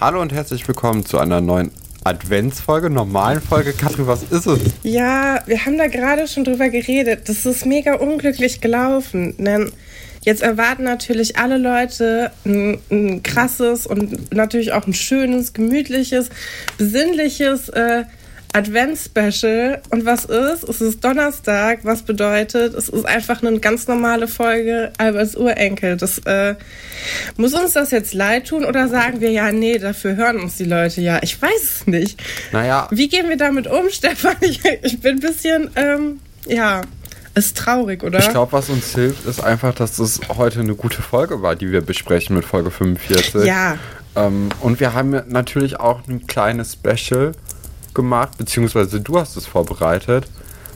Hallo und herzlich willkommen zu einer neuen Adventsfolge, normalen Folge. Katrin, was ist es? Ja, wir haben da gerade schon drüber geredet. Das ist mega unglücklich gelaufen. Denn jetzt erwarten natürlich alle Leute ein, ein krasses und natürlich auch ein schönes, gemütliches, besinnliches äh, Advents-Special. Und was ist? Es ist Donnerstag, was bedeutet, es ist einfach eine ganz normale Folge Alberts Urenkel. Das äh, muss uns das jetzt leid tun oder sagen wir ja, nee, dafür hören uns die Leute ja. Ich weiß es nicht. Naja. Wie gehen wir damit um, Stefan? Ich, ich bin ein bisschen, ähm, ja. Ist traurig, oder? Ich glaube, was uns hilft, ist einfach, dass das heute eine gute Folge war, die wir besprechen mit Folge 45. Ja. Ähm, und wir haben natürlich auch ein kleines Special gemacht, beziehungsweise du hast es vorbereitet.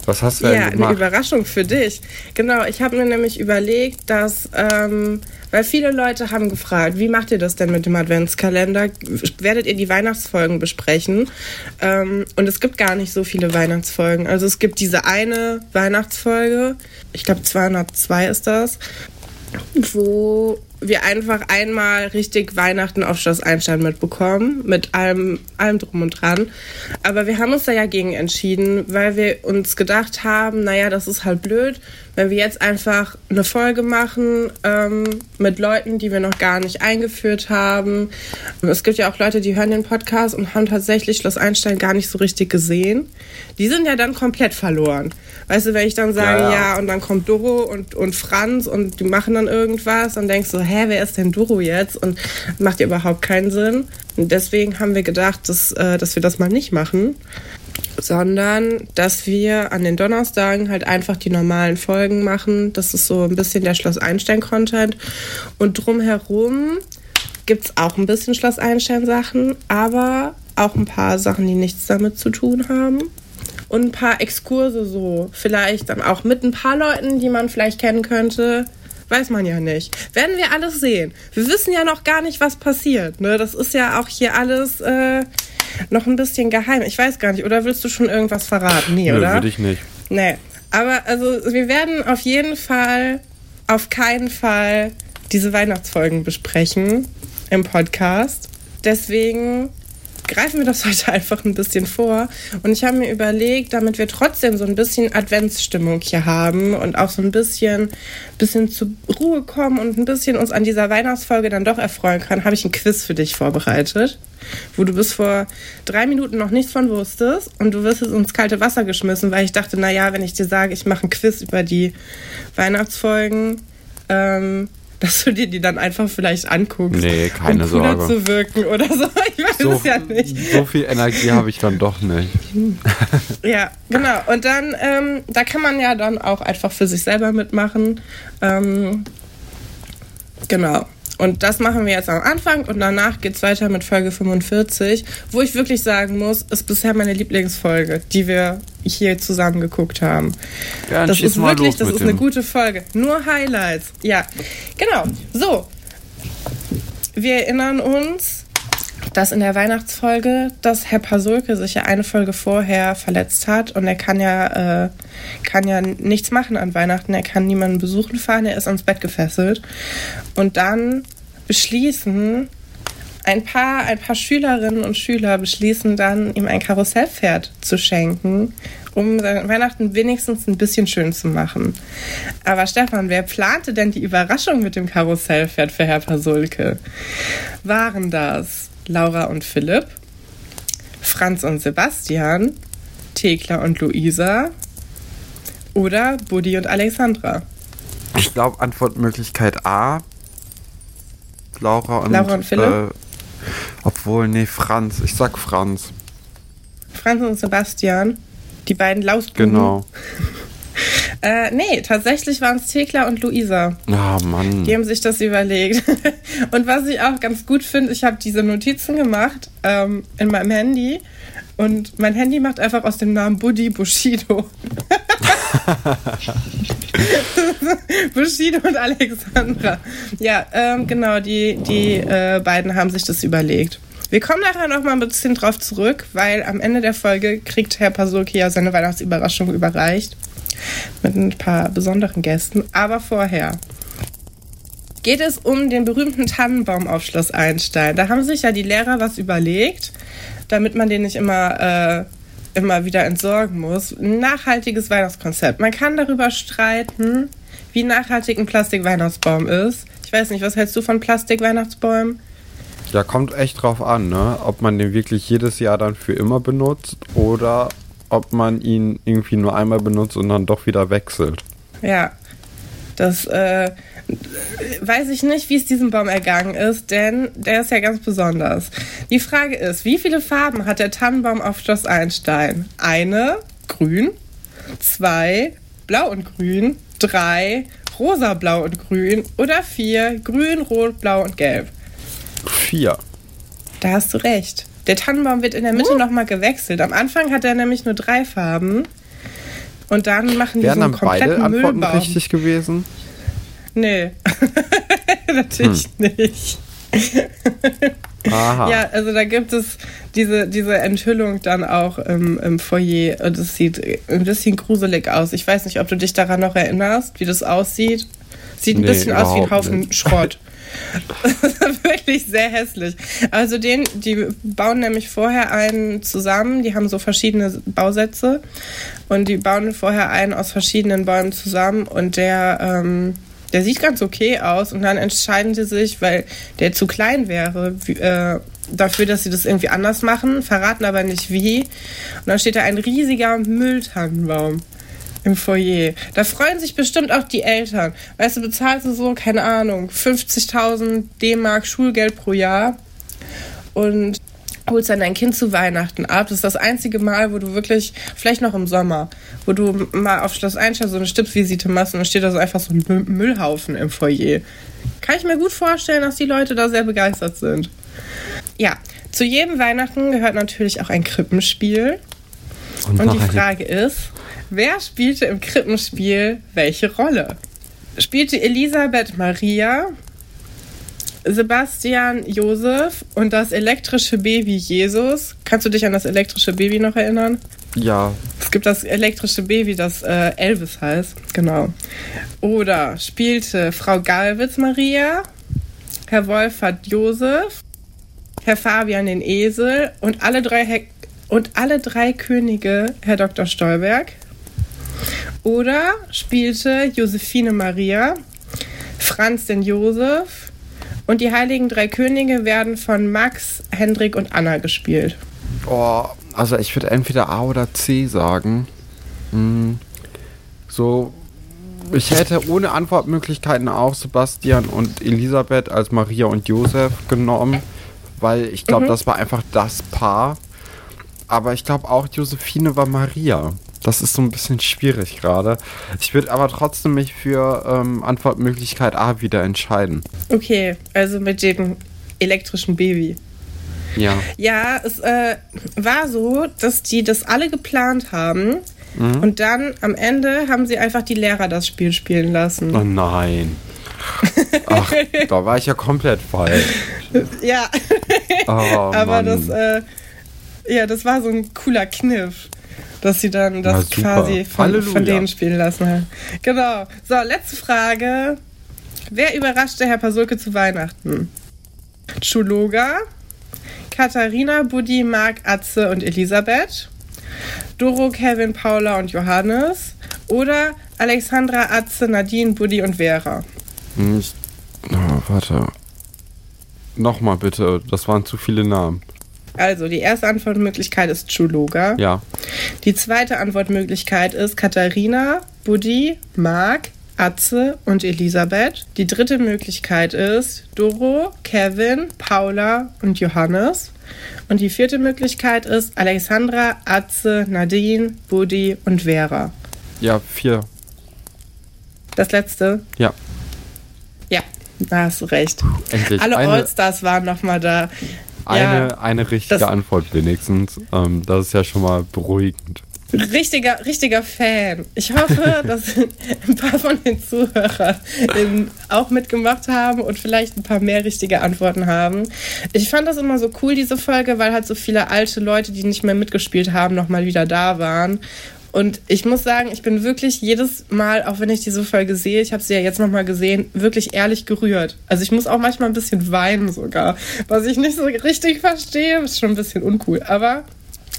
Was hast du ja, denn gemacht? eine Überraschung für dich. Genau, ich habe mir nämlich überlegt, dass, ähm, weil viele Leute haben gefragt, wie macht ihr das denn mit dem Adventskalender? Werdet ihr die Weihnachtsfolgen besprechen? Ähm, und es gibt gar nicht so viele Weihnachtsfolgen. Also es gibt diese eine Weihnachtsfolge, ich glaube 202 ist das, wo wir einfach einmal richtig Weihnachten auf Schloss Einstein mitbekommen, mit allem, allem drum und dran. Aber wir haben uns da ja gegen entschieden, weil wir uns gedacht haben, naja, das ist halt blöd, wenn wir jetzt einfach eine Folge machen ähm, mit Leuten, die wir noch gar nicht eingeführt haben. Es gibt ja auch Leute, die hören den Podcast und haben tatsächlich Schloss Einstein gar nicht so richtig gesehen. Die sind ja dann komplett verloren. Weißt du, wenn ich dann sage, ja, ja. ja und dann kommt Doro und, und Franz und die machen dann irgendwas, dann denkst du, hä, wer ist denn Doro jetzt? Und macht ja überhaupt keinen Sinn. Und deswegen haben wir gedacht, dass, äh, dass wir das mal nicht machen sondern dass wir an den Donnerstagen halt einfach die normalen Folgen machen. Das ist so ein bisschen der Schloss Einstein-Content. Und drumherum gibt es auch ein bisschen Schloss Einstein-Sachen, aber auch ein paar Sachen, die nichts damit zu tun haben. Und ein paar Exkurse so. Vielleicht dann auch mit ein paar Leuten, die man vielleicht kennen könnte. Weiß man ja nicht. Werden wir alles sehen. Wir wissen ja noch gar nicht, was passiert. Ne? Das ist ja auch hier alles äh, noch ein bisschen geheim. Ich weiß gar nicht. Oder willst du schon irgendwas verraten? Nee, Nö, oder? würde ich nicht. Nee. Aber also wir werden auf jeden Fall, auf keinen Fall diese Weihnachtsfolgen besprechen im Podcast. Deswegen greifen wir das heute einfach ein bisschen vor. Und ich habe mir überlegt, damit wir trotzdem so ein bisschen Adventsstimmung hier haben und auch so ein bisschen, bisschen zur Ruhe kommen und ein bisschen uns an dieser Weihnachtsfolge dann doch erfreuen können, habe ich ein Quiz für dich vorbereitet, wo du bis vor drei Minuten noch nichts von wusstest und du wirst jetzt ins kalte Wasser geschmissen, weil ich dachte, naja, wenn ich dir sage, ich mache ein Quiz über die Weihnachtsfolgen, ähm, dass du dir die dann einfach vielleicht anguckst. Nee, keine um cooler Sorge. zu wirken oder so. Ich weiß So, es ja nicht. so viel Energie habe ich dann doch nicht. Ja, genau. Und dann, ähm, da kann man ja dann auch einfach für sich selber mitmachen. Ähm, genau. Und das machen wir jetzt am Anfang und danach geht es weiter mit Folge 45, wo ich wirklich sagen muss, ist bisher meine Lieblingsfolge, die wir hier zusammen geguckt haben. Ja, das ist wirklich, das ist eine dem. gute Folge. Nur Highlights. Ja, genau. So. Wir erinnern uns, dass in der Weihnachtsfolge, dass Herr Pasulke sich ja eine Folge vorher verletzt hat und er kann ja, äh, kann ja nichts machen an Weihnachten, er kann niemanden besuchen fahren, er ist ans Bett gefesselt. Und dann beschließen ein paar, ein paar Schülerinnen und Schüler beschließen dann, ihm ein Karussellpferd zu schenken, um Weihnachten wenigstens ein bisschen schön zu machen. Aber Stefan, wer plante denn die Überraschung mit dem Karussellpferd für Herr Pasulke? Waren das Laura und Philipp, Franz und Sebastian, Thekla und Luisa oder Buddy und Alexandra? Ich glaube, Antwortmöglichkeit A. Laura und, Laura und Philipp? Äh, obwohl, nee, Franz. Ich sag Franz. Franz und Sebastian, die beiden Lausbuben. Genau. Äh, nee, tatsächlich waren es Thekla und Luisa. Ah, Mann. Die haben sich das überlegt. Und was ich auch ganz gut finde, ich habe diese Notizen gemacht ähm, in meinem Handy. Und mein Handy macht einfach aus dem Namen Buddy Bushido. Bushido und Alexandra. Ja, ähm, genau, die, die äh, beiden haben sich das überlegt. Wir kommen nachher noch mal ein bisschen drauf zurück, weil am Ende der Folge kriegt Herr Pasulki ja seine Weihnachtsüberraschung überreicht. Mit ein paar besonderen Gästen. Aber vorher geht es um den berühmten Tannenbaum auf Schloss Einstein. Da haben sich ja die Lehrer was überlegt, damit man den nicht immer, äh, immer wieder entsorgen muss. Ein nachhaltiges Weihnachtskonzept. Man kann darüber streiten, wie nachhaltig ein Plastik-Weihnachtsbaum ist. Ich weiß nicht, was hältst du von Plastik-Weihnachtsbäumen? Ja, kommt echt drauf an, ne? Ob man den wirklich jedes Jahr dann für immer benutzt oder ob man ihn irgendwie nur einmal benutzt und dann doch wieder wechselt. Ja, das äh, weiß ich nicht, wie es diesem Baum ergangen ist, denn der ist ja ganz besonders. Die Frage ist, wie viele Farben hat der Tannenbaum auf Schloss Einstein? Eine, grün, zwei, blau und grün, drei, rosa, blau und grün oder vier, grün, rot, blau und gelb. Vier. Da hast du recht. Der Tannenbaum wird in der Mitte uh. nochmal gewechselt. Am Anfang hat er nämlich nur drei Farben. Und dann machen die Wären so einen dann beide kompletten Antworten Müllbaum. richtig gewesen? Nee. Natürlich nicht. Aha. Ja, also da gibt es diese, diese Enthüllung dann auch im, im Foyer und es sieht ein bisschen gruselig aus. Ich weiß nicht, ob du dich daran noch erinnerst, wie das aussieht. Sieht ein Nee, bisschen aus wie ein Haufen nicht. Schrott. Das ist wirklich sehr hässlich. Also den, die bauen nämlich vorher einen zusammen, die haben so verschiedene Bausätze und die bauen vorher einen aus verschiedenen Bäumen zusammen und der, ähm, der sieht ganz okay aus und dann entscheiden sie sich, weil der zu klein wäre, wie, äh, dafür, dass sie das irgendwie anders machen, verraten aber nicht wie. Und dann steht da ein riesiger Mülltannenbaum im Foyer. Da freuen sich bestimmt auch die Eltern. Weißt du, bezahlst du so, keine Ahnung, 50.000 D-Mark Schulgeld pro Jahr und holst dann dein Kind zu Weihnachten ab. Das ist das einzige Mal, wo du wirklich, vielleicht noch im Sommer, wo du mal auf Schloss Einstein so eine Stippvisite machst und dann steht da so einfach so ein Mü- Müllhaufen im Foyer. Kann ich mir gut vorstellen, dass die Leute da sehr begeistert sind. Ja, zu jedem Weihnachten gehört natürlich auch ein Krippenspiel. Und Und die Frage ist, wer spielte im Krippenspiel welche Rolle? Spielte Elisabeth Maria, Sebastian Josef und das elektrische Baby Jesus? Kannst du dich an das elektrische Baby noch erinnern? Ja, Es gibt das elektrische Baby, das äh, Elvis heißt. Genau. Oder spielte Frau Galwitz Maria, Herr Wolfert Josef, Herr Fabian den Esel und alle drei, He und alle drei Könige Herr Dr. Stolberg. Oder spielte Josephine Maria, Franz den Josef und die heiligen drei Könige werden von Max, Hendrik und Anna gespielt. Oh, also ich würde entweder A oder C sagen. Hm, so, ich hätte ohne Antwortmöglichkeiten auch Sebastian und Elisabeth als Maria und Josef genommen, weil ich glaube, Mhm. das war einfach das Paar. Aber ich glaube auch Josephine war Maria. Das ist so ein bisschen schwierig gerade. Ich würde aber trotzdem mich für ähm, Antwortmöglichkeit A wieder entscheiden. Okay, also mit dem elektrischen Baby. Ja. Ja, es äh, war so, dass die das alle geplant haben. Und dann am Ende haben sie einfach die Lehrer das Spiel spielen lassen. Oh nein. Ach, da war ich ja komplett falsch. Ja, Oh, aber Mann. das, äh, ja, das war so ein cooler Kniff, dass sie dann das quasi von, Halleluja. von denen spielen lassen haben. Genau. So, letzte Frage. Wer überraschte Herr Pasulke zu Weihnachten? Chuluga, Katharina, Buddy, Marc, Atze und Elisabeth, Doro, Kevin, Paula und Johannes oder Alexandra, Atze, Nadine, Buddy und Vera. Hm, Ich, oh, warte. Nochmal bitte, das waren zu viele Namen. Also, die erste Antwortmöglichkeit ist Chuluga. Ja. Die zweite Antwortmöglichkeit ist Katharina, Buddy, Marc, Atze und Elisabeth. Die dritte Möglichkeit ist Doro, Kevin, Paula und Johannes. Und die vierte Möglichkeit ist Alexandra, Atze, Nadine, Buddy und Vera. Ja, vier. Das letzte? Ja. Ja, da hast du recht. Endlich. Alle Allstars waren nochmal da. Eine, Ja, eine richtige das- Antwort wenigstens. Ähm, das ist ja schon mal beruhigend. Richtiger, richtiger Fan. Ich hoffe, dass ein paar von den Zuhörern eben auch mitgemacht haben und vielleicht ein paar mehr richtige Antworten haben. Ich fand das immer so cool, diese Folge, weil halt so viele alte Leute, die nicht mehr mitgespielt haben, nochmal wieder da waren. Und ich muss sagen, ich bin wirklich jedes Mal, auch wenn ich diese Folge sehe, ich habe sie ja jetzt nochmal gesehen, wirklich ehrlich gerührt. Also ich muss auch manchmal ein bisschen weinen sogar. Was ich nicht so richtig verstehe, ist schon ein bisschen uncool. Aber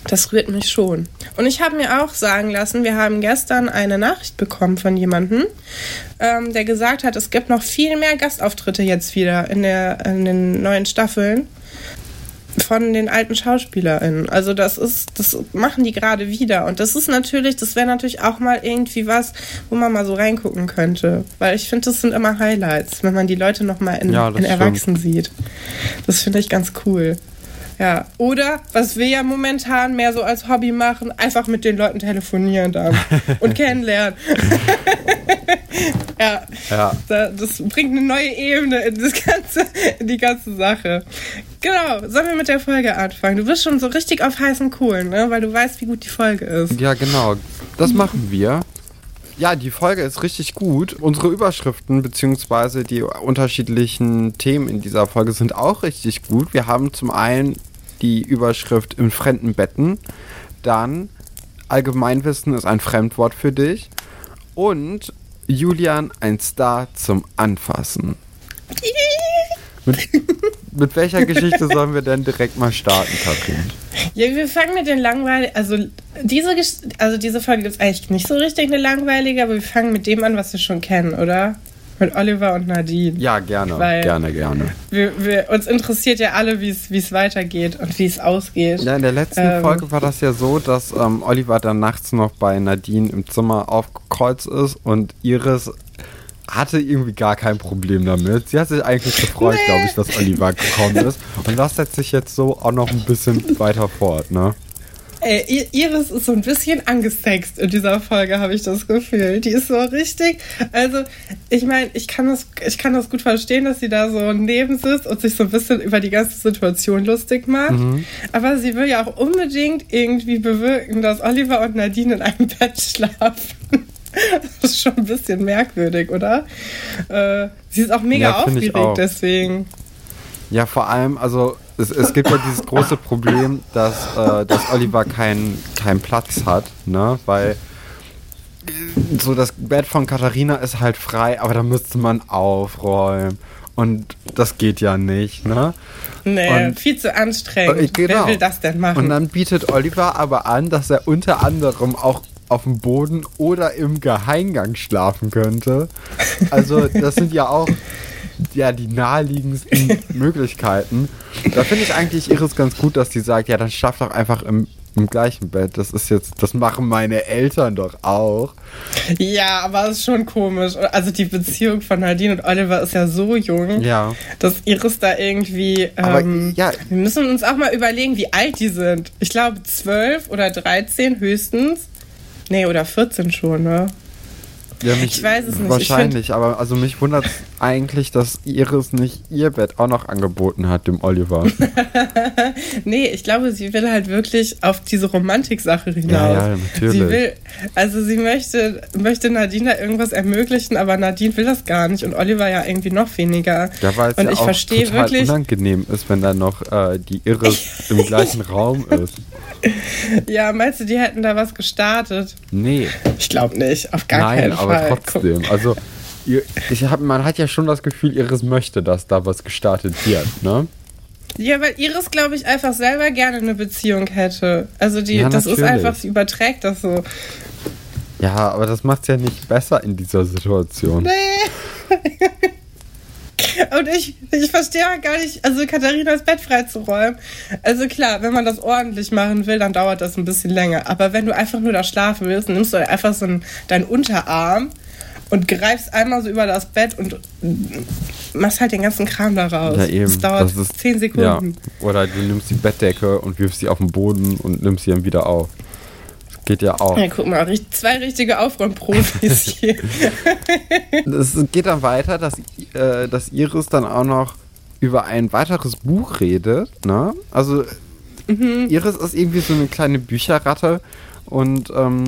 das rührt mich schon. Und ich habe mir auch sagen lassen, wir haben gestern eine Nachricht bekommen von jemandem, ähm, der gesagt hat, es gibt noch viel mehr Gastauftritte jetzt wieder in, der, in den neuen Staffeln von den alten SchauspielerInnen. Also das ist, das machen die gerade wieder. Und das ist natürlich, das wäre natürlich auch mal irgendwie was, wo man mal so reingucken könnte. Weil ich finde, das sind immer Highlights, wenn man die Leute noch mal in, Ja, in stimmt. Erwachsen sieht. Das finde ich ganz cool. Ja, oder was wir ja momentan mehr so als Hobby machen, einfach mit den Leuten telefonieren dann und kennenlernen. ja, Ja. da, das bringt eine neue Ebene in, das ganze, in die ganze Sache. Genau, sollen wir mit der Folge anfangen? Du bist schon so richtig auf heißen Kohlen, ne? weil du weißt, wie gut die Folge ist. Ja, genau. Das machen wir. Ja, die Folge ist richtig gut. Unsere Überschriften bzw. die unterschiedlichen Themen in dieser Folge sind auch richtig gut. Wir haben zum einen die Überschrift in fremden Betten, dann Allgemeinwissen ist ein Fremdwort für dich und Julian ein Star zum Anfassen. Mit, mit welcher Geschichte sollen wir denn direkt mal starten, Katrin? Ja, wir fangen mit den langweiligen. Also diese, Gesch- also diese Folge gibt es eigentlich nicht so richtig eine langweilige, aber wir fangen mit dem an, was wir schon kennen, oder? Mit Oliver und Nadine. Ja, gerne, Weil- gerne, gerne. Wir, wir, uns interessiert ja alle, wie es wie es weitergeht und wie es ausgeht. Ja, in der letzten Ähm. Folge war das ja so, dass ähm, Oliver dann nachts noch bei Nadine im Zimmer aufgekreuzt ist und Iris hatte irgendwie gar kein Problem damit. Sie hat sich eigentlich gefreut, Nee. glaube ich, dass Oliver gekommen ist. Und das setzt sich jetzt so auch noch ein bisschen weiter fort, ne? Ey, Iris ist so ein bisschen angesext in dieser Folge, habe ich das Gefühl. Die ist so richtig. Also, ich meine, ich kann das, ich kann das gut verstehen, dass sie da so neben sitzt und sich so ein bisschen über die ganze Situation lustig macht. Aber sie will ja auch unbedingt irgendwie bewirken, dass Oliver und Nadine in einem Bett schlafen. Das ist schon ein bisschen merkwürdig, oder? Äh, sie ist auch mega Ja, aufgeregt auch. deswegen. Ja, vor allem, also es, es gibt ja dieses große Problem, dass, äh, dass Oliver keinen keinen Platz hat, ne? Weil so das Bett von Katharina ist halt frei, aber da müsste man aufräumen. Und das geht ja nicht, ne? Nee, Und- viel zu anstrengend. Äh, genau. Wer will das denn machen? Und dann bietet Oliver aber an, dass er unter anderem auch auf dem Boden oder im Geheimgang schlafen könnte. Also das sind ja auch ja die naheliegendsten Möglichkeiten. Da finde ich eigentlich Iris ganz gut, dass sie sagt, ja, dann schlaf doch einfach im, im gleichen Bett. Das ist jetzt, das machen meine Eltern doch auch. Ja, aber es ist schon komisch. Also die Beziehung von Nadine und Oliver ist ja so jung, Ja. dass Iris da irgendwie. Ähm, ja. Wir müssen uns auch mal überlegen, wie alt die sind. Ich glaube 12 oder 13 höchstens. Nee, oder 14 schon, ne? Ja, mich, Ich weiß es nicht. Ich Wahrscheinlich, aber also mich wundert eigentlich, dass Iris nicht ihr Bett auch noch angeboten hat, dem Oliver. Nee, ich glaube, sie will halt wirklich auf diese Romantik-Sache hinaus. Ja, ja, natürlich. Sie will, also sie möchte, möchte Nadine da irgendwas ermöglichen, aber Nadine will das gar nicht und Oliver ja irgendwie noch weniger. Ja, weil es und ja ich auch verstehe total wirklich, unangenehm ist, wenn dann noch äh, die Iris im gleichen Raum ist. ja, meinst du, die hätten da was gestartet? Nee, Ich glaube nicht, auf gar nein, keinen aber Fall. trotzdem. Also, ich hab, man hat ja schon das Gefühl, Iris möchte, dass da was gestartet wird, ne? Ja, weil Iris, glaube ich, einfach selber gerne eine Beziehung hätte. Also die, Ja, das ist einfach, sie überträgt das so. Ja, aber das macht's ja nicht besser in dieser Situation. Nee. Und ich, ich verstehe auch gar nicht, also Katharinas Bett freizuräumen. Also klar, wenn man das ordentlich machen will, dann dauert das ein bisschen länger. Aber wenn du einfach nur da schlafen willst, nimmst du einfach so einen, deinen Unterarm und greifst einmal so über das Bett und machst halt den ganzen Kram da raus. Ja, eben. Das dauert Das ist- zehn Ja. Sekunden. Oder du nimmst die Bettdecke und wirfst sie auf den Boden und nimmst sie dann wieder auf. Das geht ja auch. Ja. guck mal, zwei richtige Aufräumprofis hier. Es geht dann weiter, dass, äh, dass Iris dann auch noch über ein weiteres Buch redet. Ne? Also mhm. Iris ist irgendwie so eine kleine Bücherratte und ähm,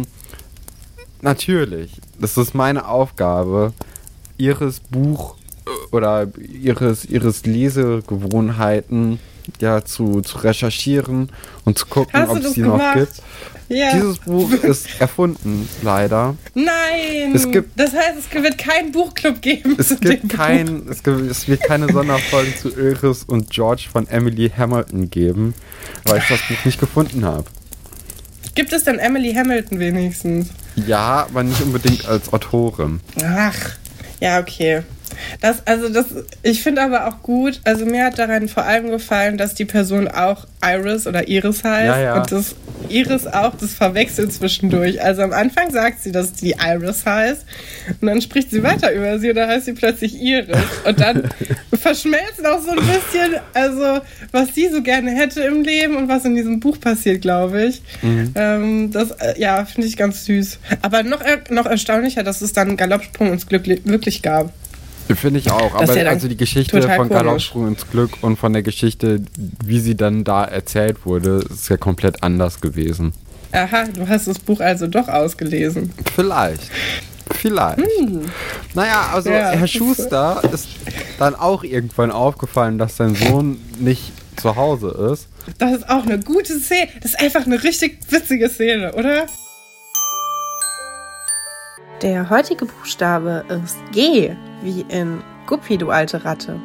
natürlich, das ist meine Aufgabe, Iris Buch oder Iris, Iris Lesegewohnheiten ja zu, zu recherchieren und zu gucken, ob es die noch gibt. Ja. Dieses Buch ist erfunden, leider. Nein! Es gibt, das heißt, es wird keinen Buchclub geben. Es gibt kein, es, gibt, es wird keine Sonderfolgen zu Iris und George von Emily Hamilton geben, weil ich das Buch nicht gefunden habe. Gibt es denn Emily Hamilton wenigstens? Ja, aber nicht unbedingt als Autorin. Ach, ja, okay. Das, also das, ich finde aber auch gut, also mir hat daran vor allem gefallen, dass die Person auch Iris oder Iris heißt. Ja, ja. Und das Iris auch, das verwechselt zwischendurch. Also am Anfang sagt sie, dass die Iris heißt. Und dann spricht sie weiter über sie und dann heißt sie plötzlich Iris. Und dann verschmelzen auch so ein bisschen, also was sie so gerne hätte im Leben und was in diesem Buch passiert, glaube ich. Mhm. Ähm, das, äh, ja, finde ich ganz süß. Aber noch, noch erstaunlicher, dass es dann einen Galoppsprung ins Glück wirklich gab. Finde ich auch. Aber ja also die Geschichte von Galoppsprung ins Glück und von der Geschichte, wie sie dann da erzählt wurde, ist ja komplett anders gewesen. Aha, du hast das Buch also doch ausgelesen. Vielleicht. Vielleicht. Hm. Naja, also ja, Herr Schuster ist dann auch irgendwann aufgefallen, dass sein Sohn nicht zu Hause ist. Das ist auch eine gute Szene. Das ist einfach eine richtig witzige Szene, oder? Der heutige Buchstabe ist G, wie in Guppi, du alte Ratte.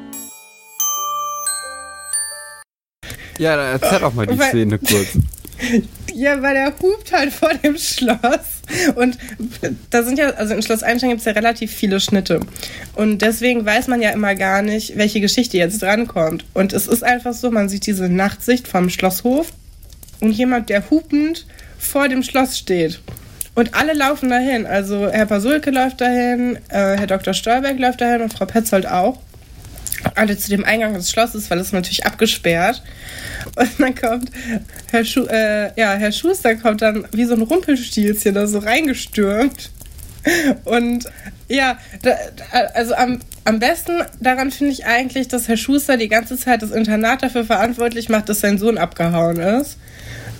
Ja, dann erzähl doch mal die weil, Szene kurz. Ja, weil er hupt halt vor dem Schloss. Und da sind ja, also in Schloss Einstein gibt es ja relativ viele Schnitte. Und deswegen weiß man ja immer gar nicht, welche Geschichte jetzt drankommt. Und es ist einfach so, man sieht diese Nachtsicht vom Schlosshof und jemand, der hupend vor dem Schloss steht. Und alle laufen dahin. Also Herr Pasulke läuft dahin, äh, Herr Dr. Stolberg läuft dahin und Frau Petzold auch. Alle zu dem Eingang des Schlosses, weil es natürlich abgesperrt. Und dann kommt Herr, Schu äh, ja, Herr Schuster kommt dann wie so ein Rumpelstilzchen da so reingestürmt. Und ja, da, also am, am besten daran finde ich eigentlich, dass Herr Schuster die ganze Zeit das Internat dafür verantwortlich macht, dass sein Sohn abgehauen ist.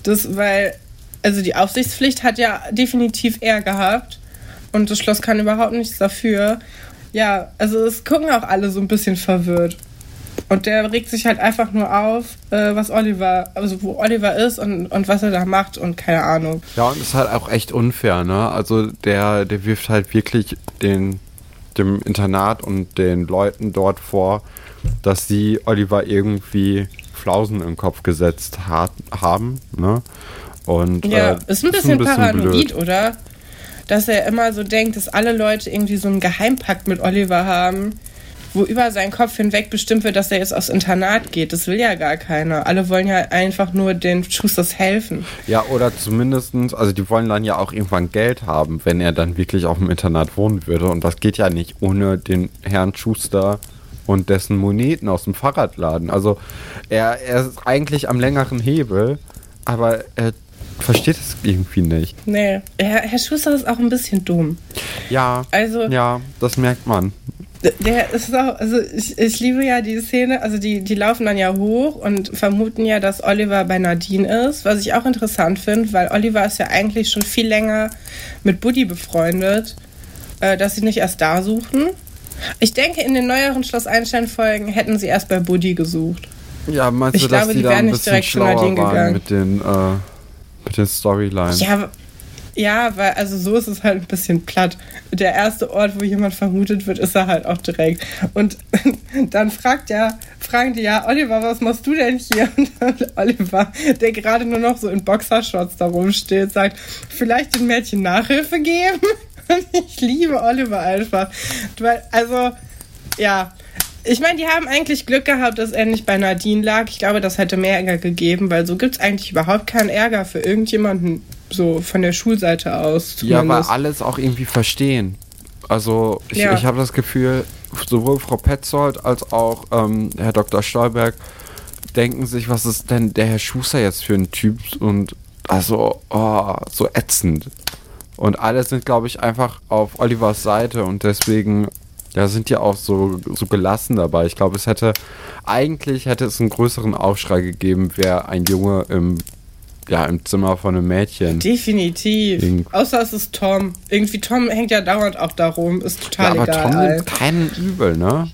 Das, weil also die Aufsichtspflicht hat ja definitiv er gehabt und das Schloss kann überhaupt nichts dafür. Ja, also es gucken auch alle so ein bisschen verwirrt. Und der regt sich halt einfach nur auf, äh, was Oliver, also wo Oliver ist und, und was er da macht und keine Ahnung. Ja, und ist halt auch echt unfair, ne? Also der, der wirft halt wirklich den, dem Internat und den Leuten dort vor, dass sie Oliver irgendwie Flausen im Kopf gesetzt hat, haben, ne? Und, ja, äh, ist ein bisschen, ist ein bisschen paranoid, blöd. oder? Dass er immer so denkt, dass alle Leute irgendwie so einen Geheimpakt mit Oliver haben, wo über seinen Kopf hinweg bestimmt wird, dass er jetzt aufs Internat geht. Das will ja gar keiner. Alle wollen ja einfach nur den Schusters helfen. Ja, oder zumindestens, also die wollen dann ja auch irgendwann Geld haben, wenn er dann wirklich auf dem Internat wohnen würde. Und das geht ja nicht ohne den Herrn Schuster und dessen Moneten aus dem Fahrradladen. Also er, er ist eigentlich am längeren Hebel, aber er versteht es irgendwie nicht. Nee, Herr, Herr Schuster ist auch ein bisschen dumm. Ja, also, ja, das merkt man. Der ist auch, also ich, ich liebe ja die Szene, also die, die laufen dann ja hoch und vermuten ja, dass Oliver bei Nadine ist, was ich auch interessant finde, weil Oliver ist ja eigentlich schon viel länger mit Buddy befreundet, äh, dass sie nicht erst da suchen. Ich denke, in den neueren Schloss Einstein-Folgen hätten sie erst bei Buddy gesucht. Ja, meinst du, ich dass glaube, die, die da ein bisschen schlauer waren mit den äh, mit den Storylines. Ja, ja, weil also so ist es halt ein bisschen platt. Der erste Ort, wo jemand vermutet wird, ist er halt auch direkt. Und dann fragt ja, fragen die ja, Oliver, was machst du denn hier? Und Oliver, der gerade nur noch so in Boxershorts da rumsteht, sagt, vielleicht den Mädchen Nachhilfe geben? Und ich liebe Oliver einfach. Weil, also, ja, ich meine, die haben eigentlich Glück gehabt, dass er nicht bei Nadine lag. Ich glaube, das hätte mehr Ärger gegeben, weil so gibt es eigentlich überhaupt keinen Ärger für irgendjemanden, so von der Schulseite aus. Zumindest. Ja, weil alles auch irgendwie verstehen. Also ich, ja. ich habe das Gefühl, sowohl Frau Petzold als auch ähm, Herr Dr. Stolberg denken sich, was ist denn der Herr Schuster jetzt für ein Typ und also oh, so ätzend. Und alle sind, glaube ich, einfach auf Olivers Seite und deswegen Ja, sind ja auch so, so gelassen dabei. Ich glaube, es hätte, eigentlich hätte es einen größeren Aufschrei gegeben, wäre ein Junge im, ja, im Zimmer von einem Mädchen. Definitiv. Irgend- Außer es ist Tom. Irgendwie Tom hängt ja dauernd auch da rum. Ist Ja, total aber egal. Tom nimmt keinen übel, ne?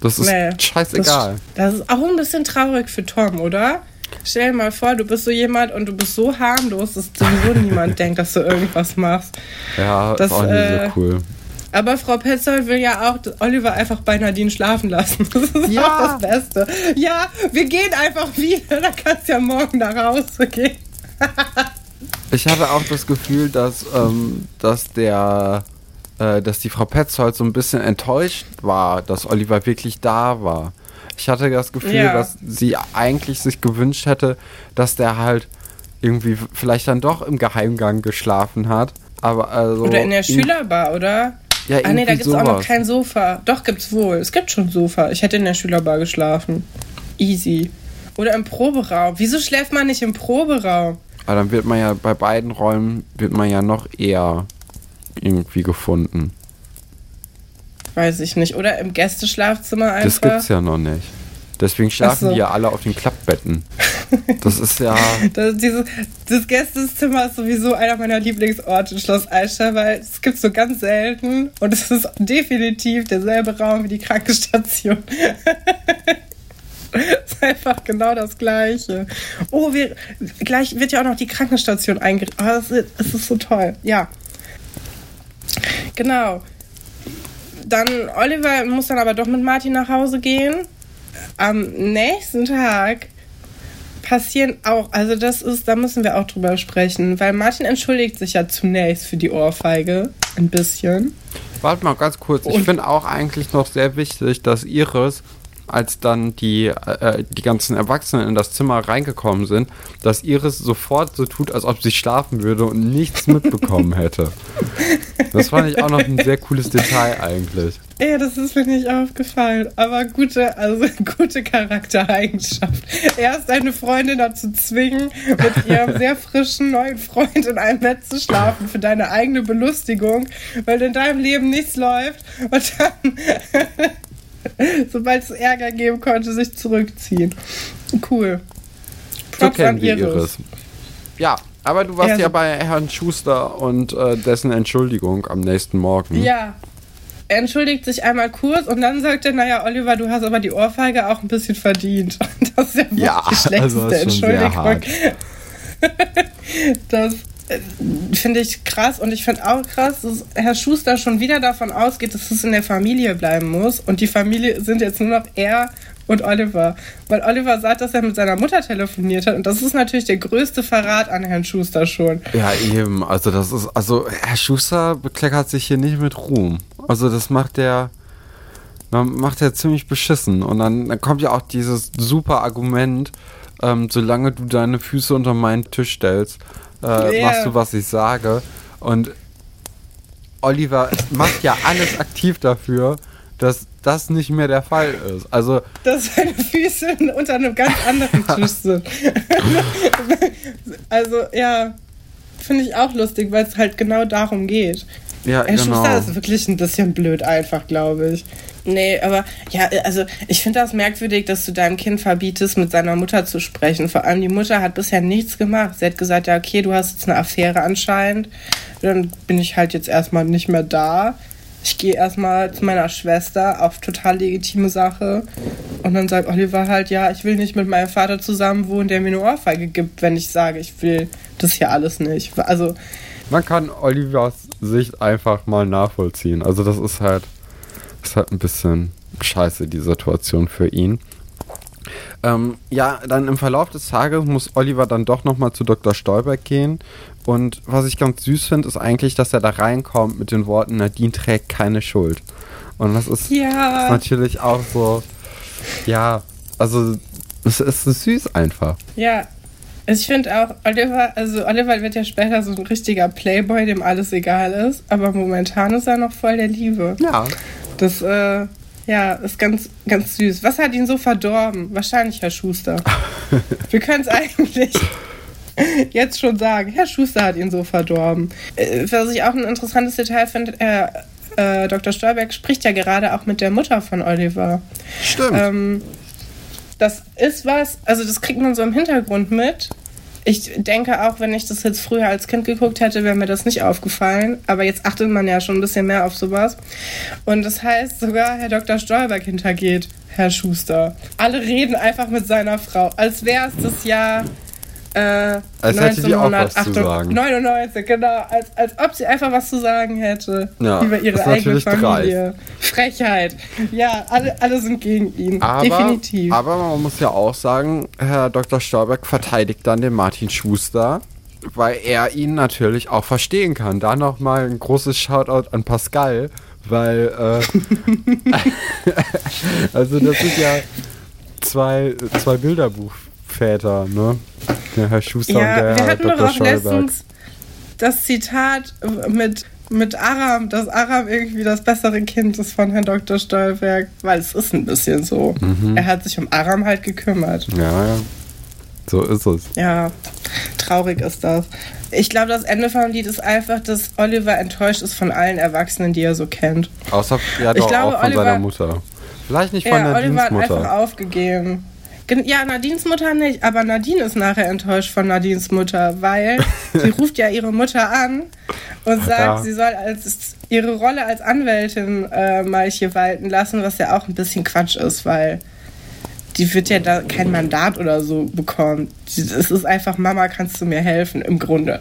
Das ist Nee, scheißegal. Das, das ist auch ein bisschen traurig für Tom, oder? Stell dir mal vor, du bist so jemand und du bist so harmlos, dass sowieso niemand denkt, dass du irgendwas machst. ja, das, ist auch nicht äh, so cool. Aber Frau Petzold will ja auch dass Oliver einfach bei Nadine schlafen lassen. Das ist Ja. auch das Beste. Ja, wir gehen einfach wieder. Da kannst du ja morgen nach Hause gehen. Ich hatte auch das Gefühl, dass, ähm, dass der, äh, dass die Frau Petzold so ein bisschen enttäuscht war, dass Oliver wirklich da war. Ich hatte das Gefühl, Ja. dass sie eigentlich sich gewünscht hätte, dass der halt irgendwie vielleicht dann doch im Geheimgang geschlafen hat. Aber also Oder in der Schülerbar, oder? Ja, ah, nee, da gibt es auch noch kein Sofa. Doch, gibt's wohl. Es gibt schon Sofa. Ich hätte in der Schülerbar geschlafen. Easy. Oder im Proberaum. Wieso schläft man nicht im Proberaum? Aber dann wird man ja bei beiden Räumen wird man ja noch eher irgendwie gefunden. Weiß ich nicht. Oder im Gästeschlafzimmer einfach. Das gibt's ja noch nicht. Deswegen schlafen so. die ja alle auf den Klappbetten. Das ist ja. Das, dieses, das Gästezimmer ist sowieso einer meiner Lieblingsorte in Schloss Eichstätt, weil es gibt so ganz selten und es ist definitiv derselbe Raum wie die Krankenstation. Es ist einfach genau das Gleiche. Oh, wir, gleich wird ja auch noch die Krankenstation eingerichtet. Oh, das, ist, das ist so toll. Ja. Genau. Dann Oliver muss dann aber doch mit Martin nach Hause gehen. Am nächsten Tag passieren auch, also das ist, da müssen wir auch drüber sprechen, weil Martin entschuldigt sich ja zunächst für die Ohrfeige. Ein bisschen. Warte mal ganz kurz. Ich Und- finde auch eigentlich noch sehr wichtig, dass Iris, als dann die, äh, die ganzen Erwachsenen in das Zimmer reingekommen sind, dass Iris sofort so tut, als ob sie schlafen würde und nichts mitbekommen hätte. Das fand ich auch noch ein sehr cooles Detail eigentlich. Ja, das ist mir nicht aufgefallen. Aber gute, also gute Charaktereigenschaft. Erst eine Freundin dazu zwingen, mit ihrem sehr frischen neuen Freund in einem Bett zu schlafen für deine eigene Belustigung, weil in deinem Leben nichts läuft und dann, sobald es Ärger geben konnte, sich zurückziehen. Cool. So Props kennen an wir Iris. Ja, aber du warst Ja, ja, so- bei Herrn Schuster und äh, dessen Entschuldigung am nächsten Morgen. Ja. Er entschuldigt sich einmal kurz und dann sagt er, naja, Oliver, du hast aber die Ohrfeige auch ein bisschen verdient. Das ist ja Ja, die schlechteste also das ist schon sehr Entschuldigung. hart. Das finde ich krass und ich finde auch krass, dass Herr Schuster schon wieder davon ausgeht, dass es in der Familie bleiben muss und die Familie sind jetzt nur noch er und Oliver. Weil Oliver sagt, dass er mit seiner Mutter telefoniert hat und das ist natürlich der größte Verrat an Herrn Schuster schon. Ja, eben. Also das ist, also Herr Schuster bekleckert sich hier nicht mit Ruhm. Also das macht der, macht er ziemlich beschissen. Und dann, dann kommt ja auch dieses super Argument, ähm, solange du deine Füße unter meinen Tisch stellst, äh, Ja. machst du, was ich sage. Und Oliver macht ja alles aktiv dafür, dass das nicht mehr der Fall ist. Also dass seine Füße unter einem ganz anderen Tisch sind. also, ja, finde ich auch lustig, weil es halt genau darum geht. ja, Herr genau. Schuster ist wirklich ein bisschen blöd einfach, glaube ich. Nee, aber ja, also ich finde das merkwürdig, dass du deinem Kind verbietest, mit seiner Mutter zu sprechen. Vor allem die Mutter hat bisher nichts gemacht. Sie hat gesagt, ja, okay, du hast jetzt eine Affäre anscheinend. Dann bin ich halt jetzt erstmal nicht mehr da. Ich gehe erstmal zu meiner Schwester auf total legitime Sache. Und dann sagt Oliver halt, ja, ich will nicht mit meinem Vater zusammen wohnen, der mir eine Ohrfeige gibt, wenn ich sage, ich will das hier alles nicht. Also, Man kann Olivers Sicht einfach mal nachvollziehen. Also das ist halt, ist halt ein bisschen scheiße, die Situation für ihn. Ähm, ja, dann im Verlauf des Tages muss Oliver dann doch nochmal zu Dr. Stolberg gehen. Und was ich ganz süß finde, ist eigentlich, dass er da reinkommt mit den Worten, Nadine trägt keine Schuld. Und das ist, ja. natürlich auch so, ja, also es ist süß einfach. Ja, also ich finde auch, Oliver, also Oliver wird ja später so ein richtiger Playboy, dem alles egal ist, aber momentan ist er noch voll der Liebe. Ja. Das, äh, ja, ist ganz, ganz süß. Was hat ihn so verdorben? Wahrscheinlich Herr Schuster. Wir können es eigentlich jetzt schon sagen. Herr Schuster hat ihn so verdorben. Äh, Was ich auch ein interessantes Detail finde, er äh, Dr. Stolberg spricht ja gerade auch mit der Mutter von Oliver. Stimmt. Ähm, das ist was, also das kriegt man so im Hintergrund mit. Ich denke auch, wenn ich das jetzt früher als Kind geguckt hätte, wäre mir das nicht aufgefallen. Aber jetzt achtet man ja schon ein bisschen mehr auf sowas. Und das heißt, sogar Herr Dr. Stolberg hintergeht Herr Schuster. Alle reden einfach mit seiner Frau, als wäre es das Jahr äh, Als hätte die auch was zu sagen. 99, genau. Als, als ob sie einfach was zu sagen hätte Ja, über ihre ist eigene Familie. Frechheit. Ja, alle, alle sind gegen ihn. Aber, Definitiv. aber man muss ja auch sagen, Herr Dr. Stolberg verteidigt dann den Martin Schuster, weil er ihn natürlich auch verstehen kann. Da nochmal ein großes Shoutout an Pascal, weil, äh, also das sind ja zwei, zwei Bilderbuchväter, ne? Der Herr Schuster und ja, der wir hatten Dr. doch auch letztens das Zitat mit, mit Aram, dass Aram irgendwie das bessere Kind ist von Herrn Dr. Stolberg, weil es ist ein bisschen so. Mhm. Er hat sich um Aram halt gekümmert. Ja, ja. So ist es. Ja, traurig ist das. Ich glaube, das Ende vom Lied ist einfach, dass Oliver enttäuscht ist von allen Erwachsenen, die er so kennt. Außer, ja, Ich doch, glaube, auch von Oliver- seiner Mutter. Vielleicht nicht von Ja, der Oliver hat einfach Dienstmutter. aufgegeben. Ja, Nadines Mutter nicht, aber Nadine ist nachher enttäuscht von Nadines Mutter, weil sie ruft ja ihre Mutter an und sagt, Ja. sie soll als ihre Rolle als Anwältin äh, mal hier walten lassen, was ja auch ein bisschen Quatsch ist, weil die wird ja da kein Mandat oder so bekommen. Es ist einfach, Mama, kannst du mir helfen, im Grunde.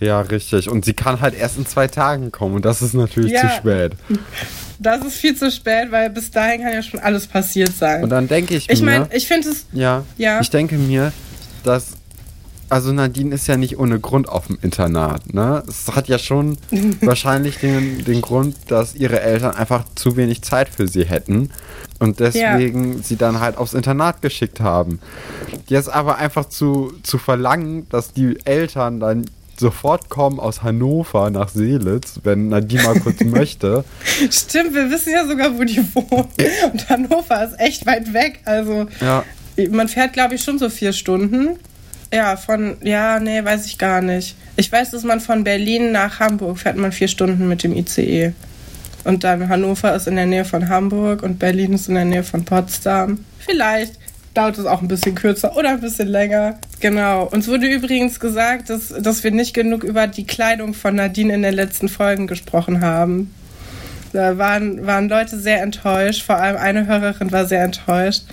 Ja, richtig. Und sie kann halt erst in zwei Tagen kommen und das ist natürlich Ja. zu spät. Das ist viel zu spät, weil bis dahin kann ja schon alles passiert sein. Und dann denke ich, ich mir, meine, ich finde es ja, Ja. ich denke mir, dass also Nadine ist ja nicht ohne Grund auf dem Internat, ne? Es hat ja schon wahrscheinlich den, den Grund, dass ihre Eltern einfach zu wenig Zeit für sie hätten und deswegen sie dann halt aufs Internat geschickt haben. Jetzt aber einfach zu, zu verlangen, dass die Eltern dann sofort kommen aus Hannover nach Seelitz, wenn Nadine mal kurz möchte. Stimmt, wir wissen ja sogar, wo die wohnen. Und Hannover ist echt weit weg. Also, Ja, man fährt, glaube ich, schon so vier Stunden. Ja, von, ja, nee, weiß ich gar nicht. Ich weiß, dass man von Berlin nach Hamburg fährt man vier Stunden mit dem ICE. Und dann Hannover ist in der Nähe von Hamburg und Berlin ist in der Nähe von Potsdam. Vielleicht dauert es auch ein bisschen kürzer oder ein bisschen länger. Genau. Uns wurde übrigens gesagt, dass, dass wir nicht genug über die Kleidung von Nadine in den letzten Folgen gesprochen haben. Da waren, waren Leute sehr enttäuscht, vor allem eine Hörerin war sehr enttäuscht.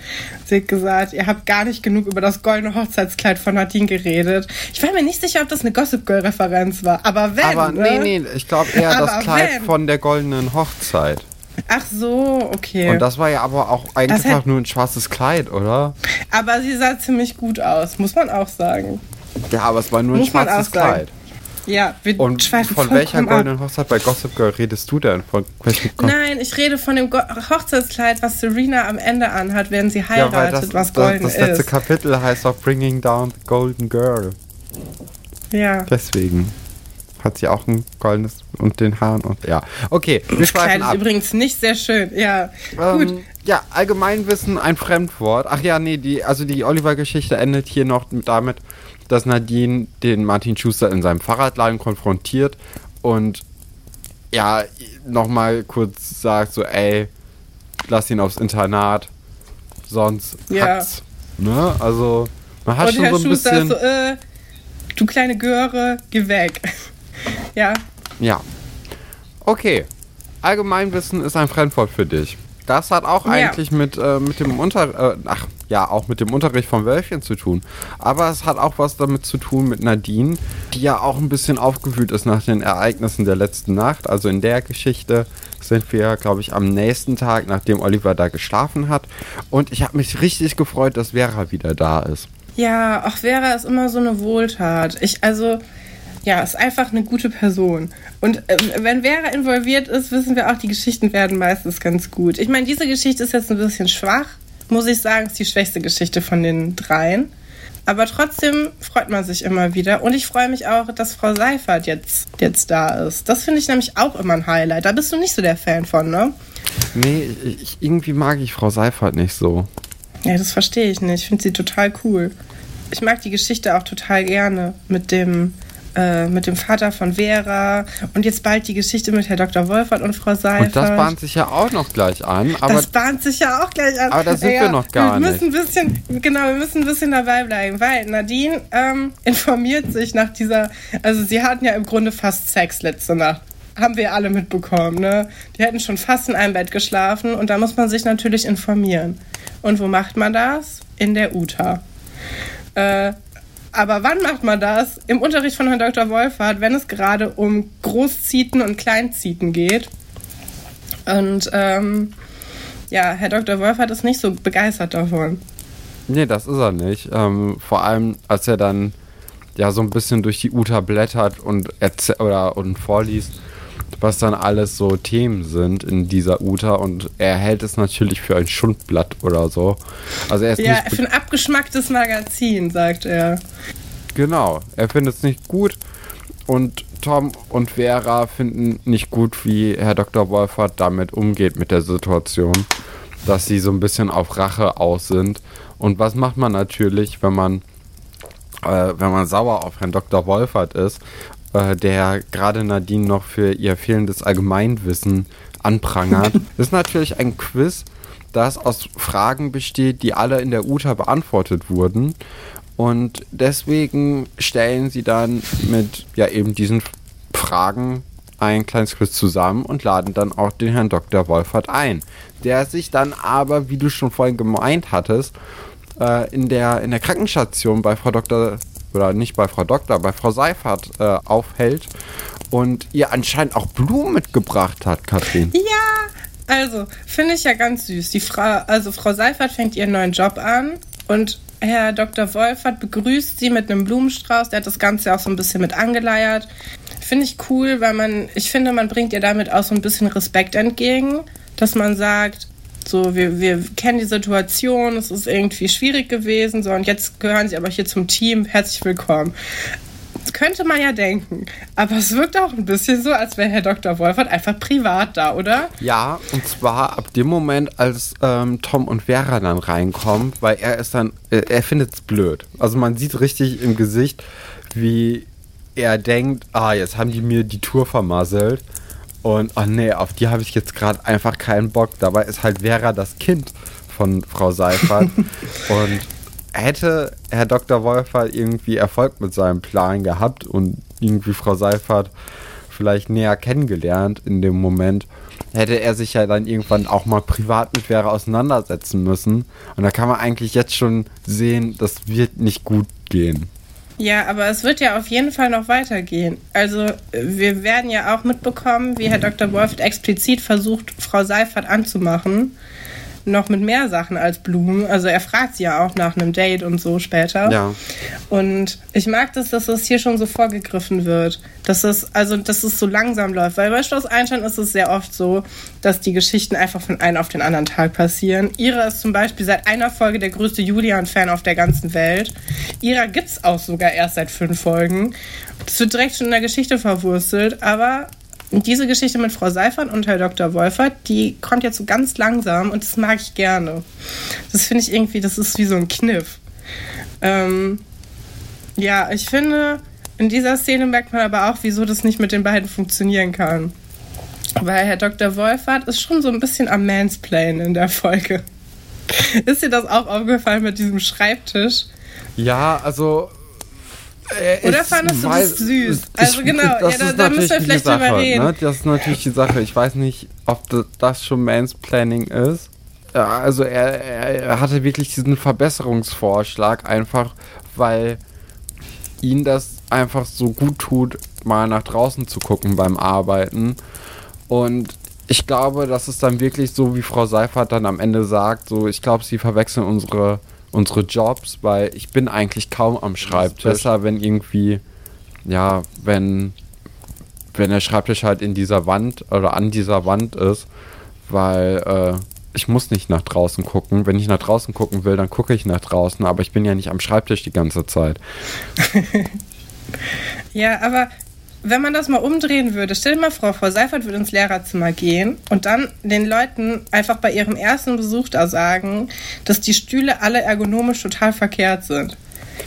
Sie hat gesagt, ihr habt gar nicht genug über das goldene Hochzeitskleid von Nadine geredet. Ich war mir nicht sicher, ob das eine Gossip Girl-Referenz war, aber wenn. aber ne? nee, nee, ich glaube eher das Kleid wenn. von der goldenen Hochzeit. Ach so, okay. Und das war ja aber auch eigentlich Das einfach nur ein schwarzes Kleid, oder? aber sie sah ziemlich gut aus, muss man auch sagen. Ja, aber es war nur ein Muss schwarzes. Kleid. Ja, wir Und von welcher goldenen Hochzeit bei Gossip Girl redest du denn? Von Nein, ich rede von dem Go Hochzeitskleid, was Serena am Ende anhat, während sie ja, heiratet, weil das, was das, golden das letzte ist. Kapitel heißt auch Bringing Down the Golden Girl. Ja. Deswegen hat sie auch ein goldenes und den Haaren und ja. Okay, wir schweifen ab. übrigens nicht sehr schön. Ja, gut. Ähm, ja, Allgemeinwissen, ein Fremdwort. Ach ja, nee, die, also die Oliver-Geschichte endet hier noch mit- damit, dass Nadine den Martin Schuster in seinem Fahrradladen konfrontiert und ja, nochmal kurz sagt so, ey, lass ihn aufs Internat, sonst Ja. hat's. Ne? Also, man hat Und schon Herr so ein Schuster bisschen... ist so, äh, du kleine Göre, geh weg. Ja, Ja. Okay. Allgemeinwissen ist ein Fremdwort für dich. Das hat auch Ja. eigentlich mit, äh, mit dem Unter äh, ach, ja, auch mit dem Unterricht vom Wölfchen zu tun. Aber es hat auch was damit zu tun mit Nadine, die ja auch ein bisschen aufgewühlt ist nach den Ereignissen der letzten Nacht. Also in der Geschichte sind wir, glaube ich, am nächsten Tag, nachdem Oliver da geschlafen hat. Und ich habe mich richtig gefreut, dass Vera wieder da ist. ja, auch Vera ist immer so eine Wohltat. Ich, also, ja, ist einfach eine gute Person. Und äh, wenn Vera involviert ist, wissen wir auch, die Geschichten werden meistens ganz gut. Ich meine, diese Geschichte ist jetzt ein bisschen schwach, muss ich sagen, ist die schwächste Geschichte von den dreien. Aber trotzdem freut man sich immer wieder. Und ich freue mich auch, dass Frau Seifert jetzt, jetzt da ist. Das finde ich nämlich auch immer ein Highlight. Da bist du nicht so der Fan von, ne? Nee, ich, irgendwie mag ich Frau Seifert nicht so. Ja, das verstehe ich nicht. Ich finde sie total cool. Ich mag die Geschichte auch total gerne mit dem äh, mit dem Vater von Vera und jetzt bald die Geschichte mit Herr Dr. Wolfert und Frau Seifert. Und das bahnt sich ja auch noch gleich an. Aber das bahnt sich ja auch gleich an. Aber da sind ja, wir noch gar wir müssen nicht. Ein bisschen, genau, wir müssen ein bisschen dabei bleiben, weil Nadine ähm, informiert sich nach dieser, also sie hatten ja im Grunde fast Sex letzte Nacht haben wir alle mitbekommen. Ne? Die hätten schon fast in einem Bett geschlafen und da muss man sich natürlich informieren. Und wo macht man das? In der UTA. Äh, aber wann macht man das? Im Unterricht von Herrn Dr. Wolfert, wenn es gerade um Großzieten und Kleinzieten geht. Und ähm, ja, Herr Dr. Wolfert ist nicht so begeistert davon. Nee, das ist er nicht. Ähm, vor allem, als er dann ja so ein bisschen durch die Uta blättert und, oder, und vorliest, was dann alles so Themen sind in dieser Uta und er hält es natürlich für ein Schundblatt oder so. Also er ist ja, nicht für ein abgeschmacktes Magazin, sagt er. Genau, er findet es nicht gut und Tom und Vera finden nicht gut, wie Herr Dr. Wolfert damit umgeht mit der Situation, dass sie so ein bisschen auf Rache aus sind. Und was macht man natürlich, wenn man äh, wenn man sauer auf Herrn Dr. Wolfert ist äh, der gerade Nadine noch für ihr fehlendes Allgemeinwissen anprangert. das ist natürlich ein Quiz, das aus Fragen besteht, die alle in der UTA beantwortet wurden. Und deswegen stellen sie dann mit ja eben diesen Fragen ein kleines Quiz zusammen und laden dann auch den Herrn Dr. Wolfert ein, der sich dann aber, wie du schon vorhin gemeint hattest, äh, in, der, in der Krankenstation bei Frau Dr oder nicht bei Frau Doktor, bei Frau Seifert äh, aufhält und ihr anscheinend auch Blumen mitgebracht hat, Kathrin. Ja, also finde ich ja ganz süß. Die Frau, also Frau Seifert fängt ihren neuen Job an und Herr Dr. Wolfert begrüßt sie mit einem Blumenstrauß. Der hat das Ganze auch so ein bisschen mit angeleiert. Finde ich cool, weil man, ich finde, man bringt ihr damit auch so ein bisschen Respekt entgegen, dass man sagt, so, wir, wir kennen die Situation, es ist irgendwie schwierig gewesen, so, und jetzt gehören sie aber hier zum Team. Herzlich willkommen. Das könnte man ja denken. Aber es wirkt auch ein bisschen so, als wäre Herr Dr. Wolfert einfach privat da, oder? Ja, und zwar ab dem Moment, als ähm, Tom und Vera dann reinkommen, weil er ist dann, äh, er findet es blöd. Also man sieht richtig im Gesicht, wie er denkt, ah, jetzt haben die mir die Tour vermasselt. Und, oh nee, auf die habe ich jetzt gerade einfach keinen Bock. Dabei ist halt Vera das Kind von Frau Seifert. und hätte Herr Dr. Wolfer irgendwie Erfolg mit seinem Plan gehabt und irgendwie Frau Seifert vielleicht näher kennengelernt in dem Moment, hätte er sich ja dann irgendwann auch mal privat mit Vera auseinandersetzen müssen. Und da kann man eigentlich jetzt schon sehen, das wird nicht gut gehen. Ja, aber es wird ja auf jeden Fall noch weitergehen. Also wir werden ja auch mitbekommen, wie Herr Dr. Wolf explizit versucht, Frau Seifert anzumachen noch mit mehr Sachen als Blumen. Also er fragt sie ja auch nach einem Date und so später. Ja. Und ich mag das, dass das hier schon so vorgegriffen wird. Dass es, also, dass es so langsam läuft. Weil bei Schloss Einstein ist es sehr oft so, dass die Geschichten einfach von einem auf den anderen Tag passieren. Ira ist zum Beispiel seit einer Folge der größte Julian-Fan auf der ganzen Welt. Ira gibt es auch sogar erst seit fünf Folgen. Das wird direkt schon in der Geschichte verwurstelt, aber diese Geschichte mit Frau Seifert und Herr Dr. Wolfert, die kommt jetzt so ganz langsam und das mag ich gerne. Das finde ich irgendwie, das ist wie so ein Kniff. Ähm, ja, ich finde, in dieser Szene merkt man aber auch, wieso das nicht mit den beiden funktionieren kann. Weil Herr Dr. Wolfert ist schon so ein bisschen am Mansplain in der Folge. Ist dir das auch aufgefallen mit diesem Schreibtisch? Ja, also äh, Oder fandest du das süß? Also genau, ja, da, da müssen wir vielleicht Sache, drüber reden. Ne? Das ist natürlich die Sache. Ich weiß nicht, ob das schon Mansplaining ist. Also er, er hatte wirklich diesen Verbesserungsvorschlag einfach, weil ihn das einfach so gut tut, mal nach draußen zu gucken beim Arbeiten. Und ich glaube, das ist dann wirklich so, wie Frau Seifert dann am Ende sagt, so ich glaube, sie verwechseln unsere unsere Jobs, weil ich bin eigentlich kaum am Schreibtisch. Besser, wenn irgendwie, ja, wenn, wenn der Schreibtisch halt in dieser Wand oder an dieser Wand ist, weil äh, ich muss nicht nach draußen gucken. Wenn ich nach draußen gucken will, dann gucke ich nach draußen, aber ich bin ja nicht am Schreibtisch die ganze Zeit. ja, aber wenn man das mal umdrehen würde, stell dir mal vor, Frau Seifert würde ins Lehrerzimmer gehen und dann den Leuten einfach bei ihrem ersten Besuch da sagen, dass die Stühle alle ergonomisch total verkehrt sind.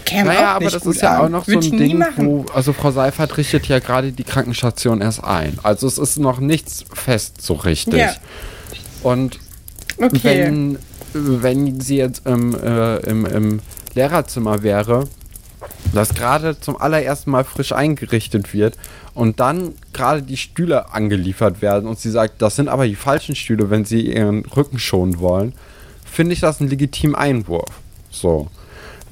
Käme naja, aber das ist ja an. auch noch Würd so ein Ding, wo, also Frau Seifert richtet ja gerade die Krankenstation erst ein. Also es ist noch nichts fest so richtig. Ja. Und Okay. wenn, wenn sie jetzt im, äh, im, im Lehrerzimmer wäre, das gerade zum allerersten Mal frisch eingerichtet wird und dann gerade die Stühle angeliefert werden und sie sagt, das sind aber die falschen Stühle, wenn sie ihren Rücken schonen wollen, finde ich das einen legitimen Einwurf. So.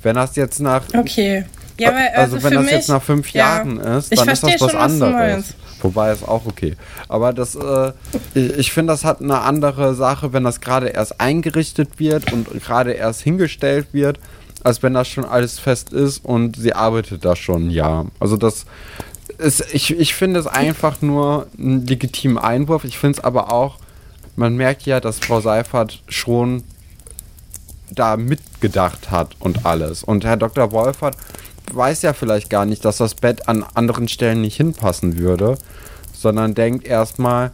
Wenn das jetzt nach Okay. Ja, weil, also, also, wenn das mich, jetzt nach fünf ja, Jahren ist, dann ist das schon, was anderes. Wobei ist auch okay. Aber das, äh, ich finde, das hat eine andere Sache, wenn das gerade erst eingerichtet wird und gerade erst hingestellt wird, als wenn das schon alles fest ist und sie arbeitet da schon ein Jahr. Also das ist, ich, ich finde es einfach nur einen legitimen Einwurf. Ich finde es aber auch, man merkt ja, dass Frau Seifert schon da mitgedacht hat und alles. Und Herr Dr. Wolfert weiß ja vielleicht gar nicht, dass das Bett an anderen Stellen nicht hinpassen würde, sondern denkt erstmal,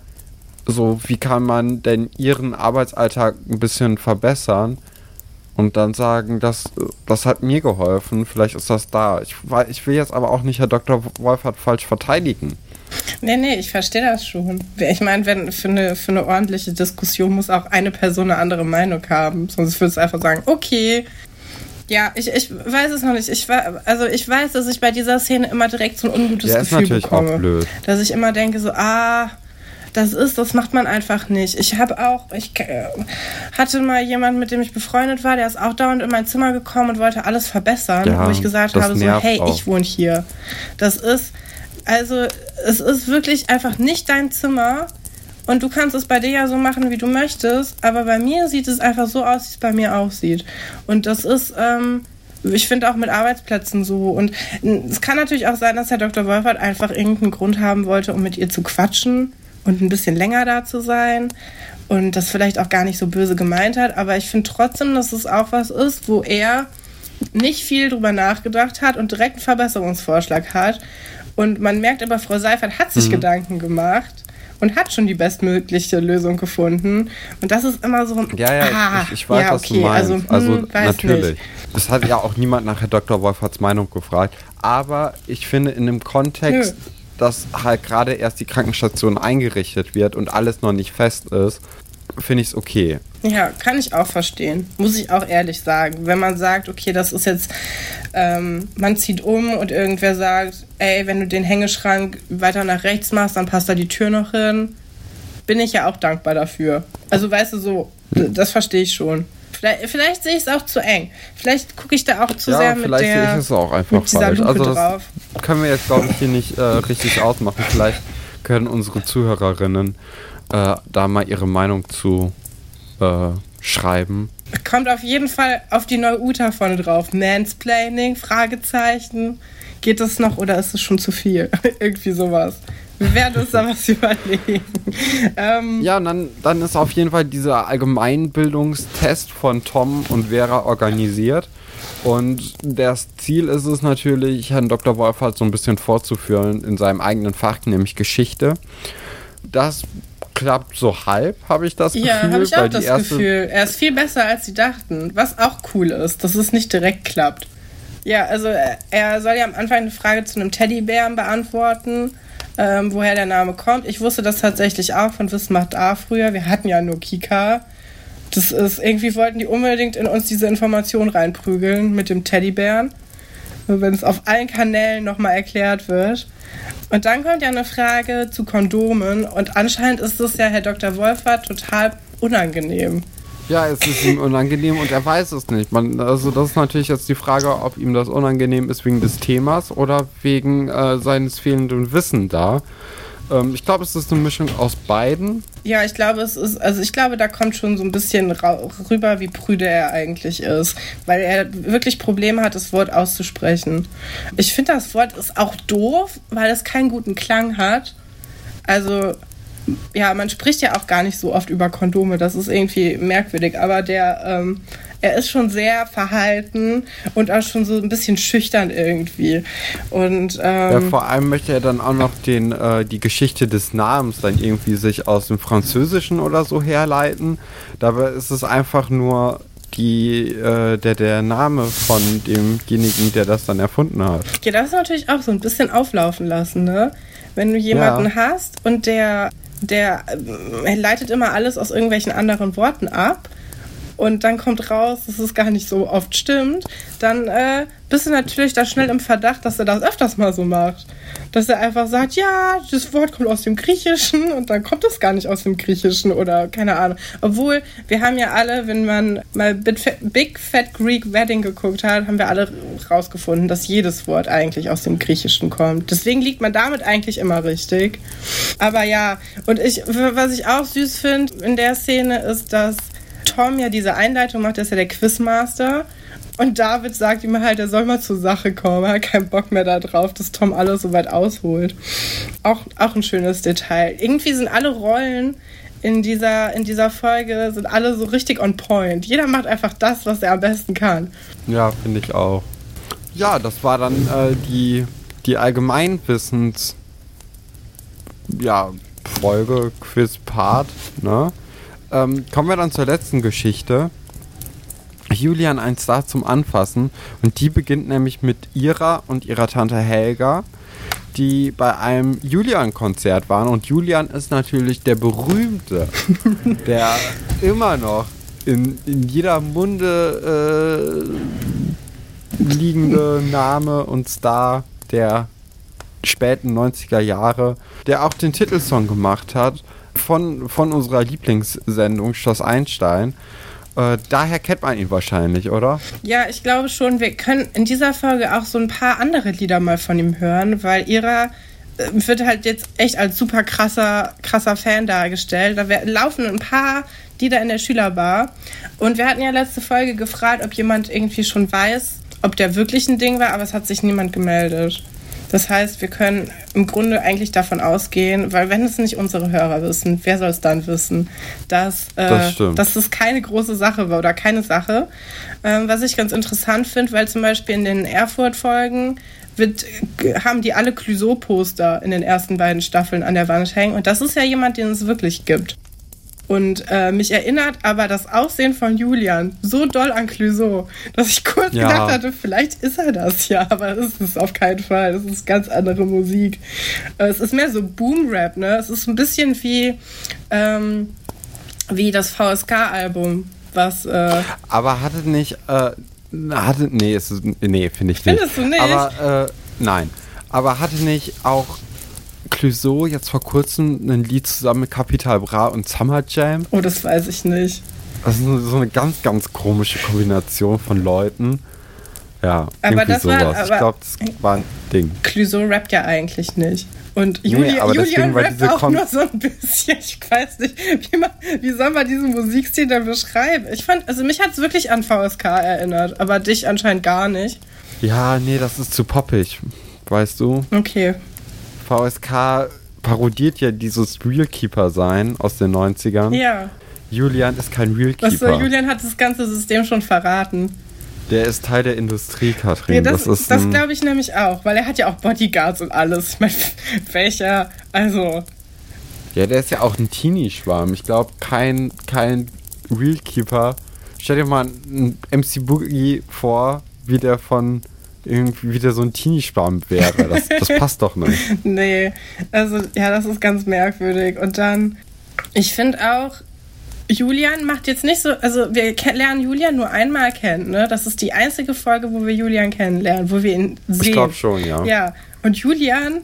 so, wie kann man denn ihren Arbeitsalltag ein bisschen verbessern und dann sagen, das, das hat mir geholfen, vielleicht ist das da. Ich, ich will jetzt aber auch nicht Herr Dr. Wolfert falsch verteidigen. Nee, nee, ich verstehe das schon. Ich meine, wenn für eine, für eine ordentliche Diskussion muss auch eine Person eine andere Meinung haben. Sonst würdest du einfach sagen, okay. Ja, ich, ich weiß es noch nicht. Ich war, also ich weiß, dass ich bei dieser Szene immer direkt so ein ungutes Ja, ist Gefühl natürlich bekomme. auch blöd. Dass ich immer denke, so, ah, das ist, das macht man einfach nicht. Ich habe auch, ich äh, hatte mal jemanden, mit dem ich befreundet war, der ist auch dauernd in mein Zimmer gekommen und wollte alles verbessern, Ja, wo ich gesagt habe, so, hey, auch. ich wohne hier. Das ist, also, es ist wirklich einfach nicht dein Zimmer. Und du kannst es bei dir ja so machen, wie du möchtest. Aber bei mir sieht es einfach so aus, wie es bei mir aussieht. Und das ist, ähm, ich finde auch mit Arbeitsplätzen so. Und es kann natürlich auch sein, dass Herr Dr. Wolfert einfach irgendeinen Grund haben wollte, um mit ihr zu quatschen und ein bisschen länger da zu sein. Und das vielleicht auch gar nicht so böse gemeint hat. Aber ich finde trotzdem, dass es auch was ist, wo er nicht viel drüber nachgedacht hat und direkt einen Verbesserungsvorschlag hat. Und man merkt aber, Frau Seifert hat Mhm. sich Gedanken gemacht und hat schon die bestmögliche Lösung gefunden. Und das ist immer so ein. Ja, ja, ah, ich, ich weiß, ja, was okay, du meinst. Also, Also, hm, weiß natürlich. Nicht. Es hat ja auch niemand nach Herr Dr. Wolferts Meinung gefragt. Aber ich finde, in dem Kontext, Nö. Dass halt gerade erst die Krankenstation eingerichtet wird und alles noch nicht fest ist, finde ich es okay. Ja, kann ich auch verstehen. Muss ich auch ehrlich sagen. Wenn man sagt, okay, das ist jetzt, ähm, man zieht um und irgendwer sagt, ey, wenn du den Hängeschrank weiter nach rechts machst, dann passt da die Tür noch hin. Bin ich ja auch dankbar dafür. Also, weißt du, so, das verstehe ich schon. Vielleicht, vielleicht sehe ich es auch zu eng. Vielleicht gucke ich da auch zu ja, sehr mit vielleicht sehe der ich es auch einfach falsch. Lupe Also das drauf. können wir jetzt, glaube ich, hier nicht äh, richtig ausmachen. Vielleicht können unsere Zuhörerinnen äh, da mal ihre Meinung zu äh, schreiben. Kommt auf jeden Fall auf die neue Uta vorne drauf. Mansplaining, Fragezeichen. Geht das noch oder ist es schon zu viel? Irgendwie sowas. Wir werden uns da was überlegen. Ähm, Ja, und dann, dann ist auf jeden Fall dieser Allgemeinbildungstest von Tom und Vera organisiert. Und das Ziel ist es natürlich, Herrn Dr. Wolfert so ein bisschen vorzuführen in seinem eigenen Fach, nämlich Geschichte. Das klappt so halb, habe ich das Gefühl. ja, habe ich auch das Gefühl. Er ist viel besser, als sie dachten. Was auch cool ist, dass es nicht direkt klappt. Ja, also er- er soll ja am Anfang eine Frage zu einem Teddybären beantworten, ähm, woher der Name kommt. Ich wusste das tatsächlich auch von Wiss macht A früher. Wir hatten ja nur Kika. Das ist, irgendwie wollten die unbedingt in uns diese Information reinprügeln mit dem Teddybären. Wenn es auf allen Kanälen nochmal erklärt wird. Und dann kommt ja eine Frage zu Kondomen und anscheinend ist es ja Herr Dr. Wolfert total unangenehm. Ja, es ist ihm unangenehm und er weiß es nicht. Man, also das ist natürlich jetzt die Frage, ob ihm das unangenehm ist wegen des Themas oder wegen äh, seines fehlenden Wissen da. Ähm, ich glaube, es ist eine Mischung aus beiden. Ja, ich glaube, es ist, also ich glaube, da kommt schon so ein bisschen rüber, wie prüde er eigentlich ist, weil er wirklich Probleme hat, das Wort auszusprechen. Ich finde, das Wort ist auch doof, weil es keinen guten Klang hat. Also, ja, man spricht ja auch gar nicht so oft über Kondome, das ist irgendwie merkwürdig, aber der, ähm, er ist schon sehr verhalten und auch schon so ein bisschen schüchtern irgendwie. Und, ähm, Ja, vor allem möchte er dann auch noch den, äh, die Geschichte des Namens dann irgendwie sich aus dem Französischen oder so herleiten. Dabei ist es einfach nur die, äh, der, der Name von demjenigen, der das dann erfunden hat. Ja, das ist natürlich auch so ein bisschen auflaufen lassen, ne? Wenn du jemanden ja. hast und der, der äh, leitet immer alles aus irgendwelchen anderen Worten ab und dann kommt raus, dass es gar nicht so oft stimmt, dann äh, bist du natürlich da schnell im Verdacht, dass er das öfters mal so macht. Dass er einfach sagt, ja, das Wort kommt aus dem Griechischen und dann kommt es gar nicht aus dem Griechischen oder keine Ahnung. Obwohl, wir haben ja alle, wenn man mal Big Fat Greek Wedding geguckt hat, haben wir alle rausgefunden, dass jedes Wort eigentlich aus dem Griechischen kommt. Deswegen liegt man damit eigentlich immer richtig. Aber ja, und ich, was ich auch süß finde in der Szene ist, dass Tom ja diese Einleitung macht, ist ja der Quizmaster. Und David sagt ihm halt, er soll mal zur Sache kommen. Er hat keinen Bock mehr darauf, dass Tom alles so weit ausholt. Auch, auch ein schönes Detail. Irgendwie sind alle Rollen in dieser, in dieser Folge sind alle so richtig on point. Jeder macht einfach das, was er am besten kann. Ja, finde ich auch. Ja, das war dann äh, die, die Allgemeinwissens ja, Folge, Quiz, Part, ne? Ähm, kommen wir dann zur letzten Geschichte. Julian ein Star zum Anfassen. Und die beginnt nämlich mit ihrer und ihrer Tante Helga, die bei einem Julian-Konzert waren. Und Julian ist natürlich der berühmte, der immer noch in, in jeder Munde äh, liegende Name und Star der späten 90er Jahre, der auch den Titelsong gemacht hat von, von unserer Lieblingssendung Schloss Einstein. Äh, daher kennt man ihn wahrscheinlich, oder? Ja, ich glaube schon. Wir können in dieser Folge auch so ein paar andere Lieder mal von ihm hören, weil ihrer äh, wird halt jetzt echt als super krasser, krasser Fan dargestellt. Da laufen ein paar Lieder in der Schülerbar. Und wir hatten ja letzte Folge gefragt, ob jemand irgendwie schon weiß, ob der wirklich ein Ding war, aber es hat sich niemand gemeldet. Das heißt, wir können im Grunde eigentlich davon ausgehen, weil wenn es nicht unsere Hörer wissen, wer soll es dann wissen, dass, äh, das dass es keine große Sache war oder keine Sache. Ähm, was ich ganz interessant finde, weil zum Beispiel in den Erfurt-Folgen wird, haben die alle Clouseau-Poster in den ersten beiden Staffeln an der Wand hängen. Und das ist ja jemand, den es wirklich gibt. Und äh, mich erinnert aber das Aussehen von Julian so doll an Clouseau, dass ich kurz ja. gedacht hatte, vielleicht ist er das ja, aber es ist auf keinen Fall. Es ist ganz andere Musik. Äh, es ist mehr so Boom-Rap, ne? Es ist ein bisschen wie, ähm, wie das VSK-Album, was. Äh aber hatte nicht. Äh, hatte, nee, ist, nee finde ich nicht. Findest du nicht? Aber, äh, nein. Aber hatte nicht auch Clouseau jetzt vor kurzem ein Lied zusammen mit Capital Bra und Summer Jam? Oh, das weiß ich nicht. Das ist so eine ganz, ganz komische Kombination von Leuten. Ja, aber das sowas. War, aber ich glaube, das war ein Ding. Clouseau rappt ja eigentlich nicht. Und Julia, nee, Julian rappt auch Kon nur so ein bisschen. Ich weiß nicht, wie, man, wie soll man diesen Musikstil denn beschreiben? Ich fand, also mich hat es wirklich an VSK erinnert, aber dich anscheinend gar nicht. Ja, nee, das ist zu poppig, weißt du? Okay. VSK parodiert ja dieses Realkeeper-Sein aus den 90ern. Ja. Julian ist kein Realkeeper. Achso, Julian hat das ganze System schon verraten. Der ist Teil der Industrie, Katrin. Ja, das das, das glaube ich nämlich auch, weil er hat ja auch Bodyguards und alles. Ich meine, welcher, also. Ja, der ist ja auch ein Teenie-Schwarm. Ich glaube, kein, kein Realkeeper. Stell dir mal einen MC Boogie vor, wie der von irgendwie wieder so ein Teenie-Schwarm wäre. Das, das passt doch nicht. nee, also ja, das ist ganz merkwürdig. Und dann, ich finde auch, Julian macht jetzt nicht so, also wir lernen Julian nur einmal kennen, ne? Das ist die einzige Folge, wo wir Julian kennenlernen, wo wir ihn sehen. Ich glaube schon, ja. Ja, und Julian,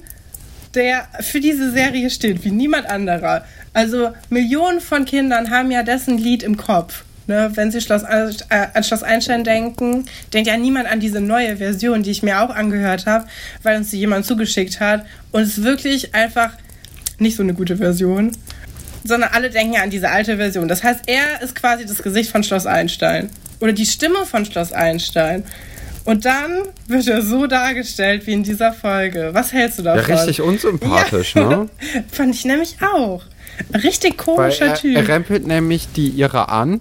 der für diese Serie steht, wie niemand anderer. Also Millionen von Kindern haben ja dessen Lied im Kopf. Ne, wenn Sie Schloss, äh, an Schloss Einstein denken, denkt ja niemand an diese neue Version, die ich mir auch angehört habe, weil uns die jemand zugeschickt hat. Und es ist wirklich einfach nicht so eine gute Version, sondern alle denken ja an diese alte Version. Das heißt, er ist quasi das Gesicht von Schloss Einstein oder die Stimme von Schloss Einstein. Und dann wird er so dargestellt wie in dieser Folge. Was hältst du davon? Ja, richtig unsympathisch, ja, ne? Fand ich nämlich auch. Richtig komischer er, Typ. Er rempelt nämlich die ihre an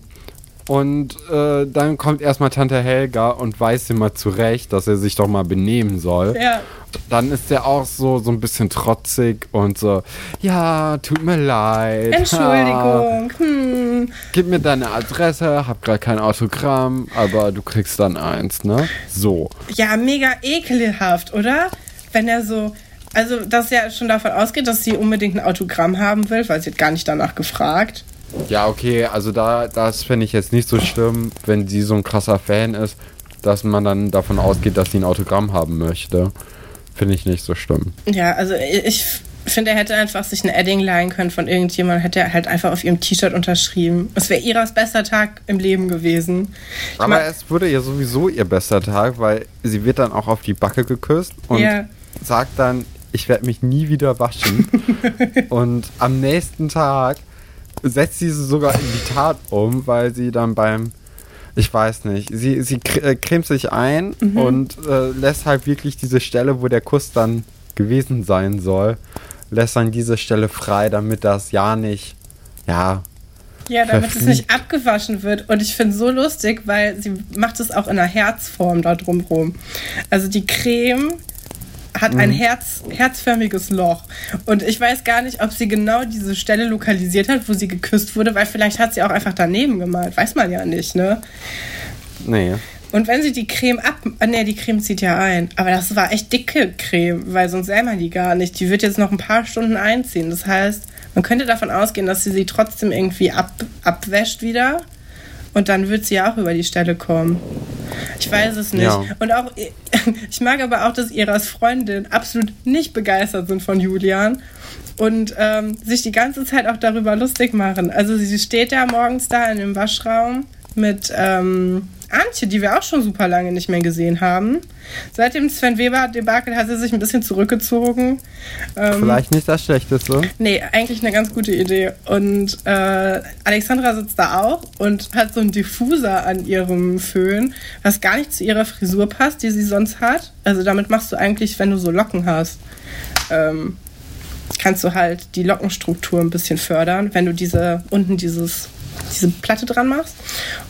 Und äh, dann kommt erstmal Tante Helga und weist ihm mal zurecht, dass er sich doch mal benehmen soll. Ja. Dann ist er auch so, so ein bisschen trotzig und so, ja, tut mir leid. Entschuldigung. Hm. Gib mir deine Adresse, hab gerade kein Autogramm, aber du kriegst dann eins, ne? So. Ja, mega ekelhaft, oder? Wenn er so. Also, dass er schon davon ausgeht, dass sie unbedingt ein Autogramm haben will, weil sie hat gar nicht danach gefragt. Ja, okay, also da, das finde ich jetzt nicht so schlimm, wenn sie so ein krasser Fan ist, dass man dann davon ausgeht, dass sie ein Autogramm haben möchte. Finde ich nicht so schlimm. Ja, also ich finde, er hätte einfach sich ein Edding leihen können von irgendjemandem, hätte er halt einfach auf ihrem T-Shirt unterschrieben. Es wäre ihres bester Tag im Leben gewesen. Ich Aber mein- es wurde ja sowieso ihr bester Tag, weil sie wird dann auch auf die Backe geküsst und Ja. sagt dann, ich werde mich nie wieder waschen. und am nächsten Tag setzt sie sogar in die Tat um, weil sie dann beim, ich weiß nicht, sie, sie äh, cremt sich ein Mhm. und äh, lässt halt wirklich diese Stelle, wo der Kuss dann gewesen sein soll, lässt dann diese Stelle frei, damit das ja nicht, ja, Ja, damit es verfliegt. nicht abgewaschen wird. Und ich finde es so lustig, weil sie macht es auch in einer Herzform da drumrum. Also die Creme hat ein Herz, herzförmiges Loch. Und ich weiß gar nicht, ob sie genau diese Stelle lokalisiert hat, wo sie geküsst wurde, weil vielleicht hat sie auch einfach daneben gemalt. Weiß man ja nicht, ne? nee. Und wenn sie die Creme ab... Ne, die Creme zieht ja ein. Aber das war echt dicke Creme, weil sonst sähe man die gar nicht. Die wird jetzt noch ein paar Stunden einziehen. Das heißt, man könnte davon ausgehen, dass sie sie trotzdem irgendwie ab, abwäscht wieder. Und dann wird sie auch über die Stelle kommen. Ich weiß es nicht. Ja. Und auch, ich mag aber auch, dass Iras Freundin absolut nicht begeistert sind von Julian und ähm, sich die ganze Zeit auch darüber lustig machen. Also sie steht da morgens da in dem Waschraum mit ähm, Antje, die wir auch schon super lange nicht mehr gesehen haben. Seit dem Sven Weber-Debakel hat sie sich ein bisschen zurückgezogen. Ähm, Vielleicht nicht das Schlechteste. Nee, eigentlich eine ganz gute Idee. Und äh, Alexandra sitzt da auch und hat so einen Diffuser an ihrem Föhn, was gar nicht zu ihrer Frisur passt, die sie sonst hat. Also damit machst du eigentlich, wenn du so Locken hast, ähm, kannst du halt die Lockenstruktur ein bisschen fördern, wenn du diese unten dieses diese Platte dran machst.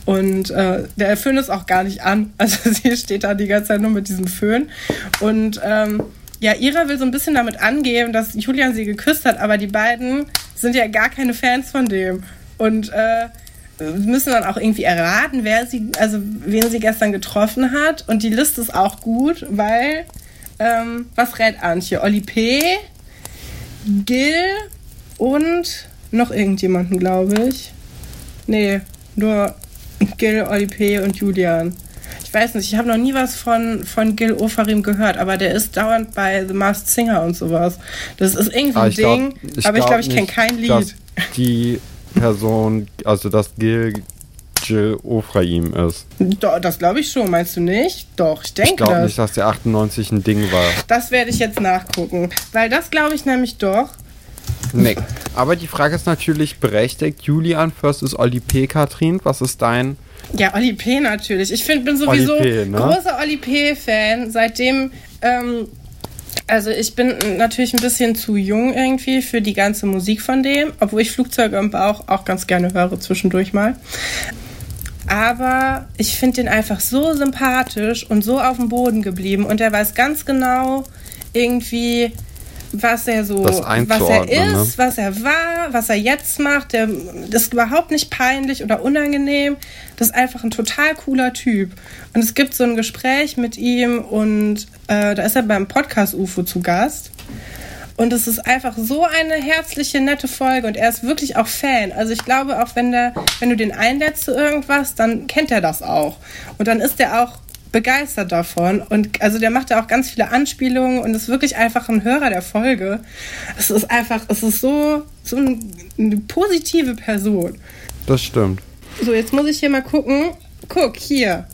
Und äh, der Föhn ist auch gar nicht an. Also sie steht da die ganze Zeit nur mit diesem Föhn. Und ähm, ja, Ira will so ein bisschen damit angeben, dass Julian sie geküsst hat, aber die beiden sind ja gar keine Fans von dem. Und äh, müssen dann auch irgendwie erraten, wer sie, also wen sie gestern getroffen hat. Und die Liste ist auch gut, weil ähm, was rät Antje? Oli P., Gil und noch irgendjemanden, glaube ich. Nee, nur Gil, Oli P. und Julian. Ich weiß nicht, ich habe noch nie was von, von Gil Ofarim gehört, aber der ist dauernd bei The Masked Singer und sowas. Das ist irgendwie Aber ein ich glaub- Ding, aber ich glaube, ich kenne kein Lied. Die Person, also dass Gil Jill Ofraim ist. Doch, das glaube ich schon, meinst du nicht? Doch, ich Ich denke glaube das. nicht, dass der 98 ein Ding war. Das werde ich jetzt nachgucken. Weil das glaube ich nämlich doch. Nee. Aber die Frage ist natürlich berechtigt. Julian versus Oli P. Katrin, was ist dein. Ja, Oli P. natürlich. Ich find, bin sowieso Oli P., ne? großer Oli P.-Fan. Seitdem, ähm, also ich bin natürlich ein bisschen zu jung irgendwie für die ganze Musik von dem, obwohl ich Flugzeuge im Bauch auch ganz gerne höre zwischendurch mal. Aber ich finde den einfach so sympathisch und so auf dem Boden geblieben und er weiß ganz genau irgendwie, was er so, was er einzuordnen, ne? ist, was er war, was er jetzt macht. Der, das ist überhaupt nicht peinlich oder unangenehm. Das ist einfach ein total cooler Typ. Und es gibt so ein Gespräch mit ihm und äh, da ist er beim Podcast UFO zu Gast. Und es ist einfach so eine herzliche, nette Folge und er ist wirklich auch Fan. Also ich glaube, auch wenn, der, wenn du den einlädst zu irgendwas, dann kennt er das auch. Und dann ist er auch begeistert davon. Und also der macht ja auch ganz viele Anspielungen und ist wirklich einfach ein Hörer der Folge. Es ist einfach, es ist so, so ein, eine positive Person. Das stimmt. So, jetzt muss ich hier mal gucken. Guck, hier.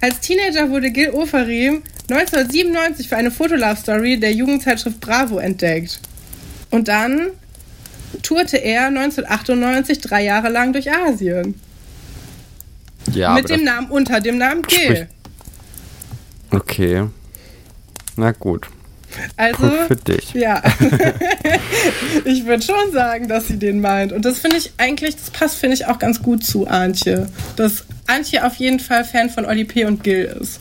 Als Teenager wurde Gil Ofarim 1997 für eine Fotolove-Story der Jugendzeitschrift Bravo entdeckt. Und dann tourte er 1998 drei Jahre lang durch Asien. Ja, mit dem Namen, unter dem Namen Gil. Okay. Na gut. Also, Punkt für dich. ja. ich würde schon sagen, dass sie den meint. Und das finde ich eigentlich, das passt, finde ich, auch ganz gut zu Antje. Dass Antje auf jeden Fall Fan von Oli P. und Gil ist.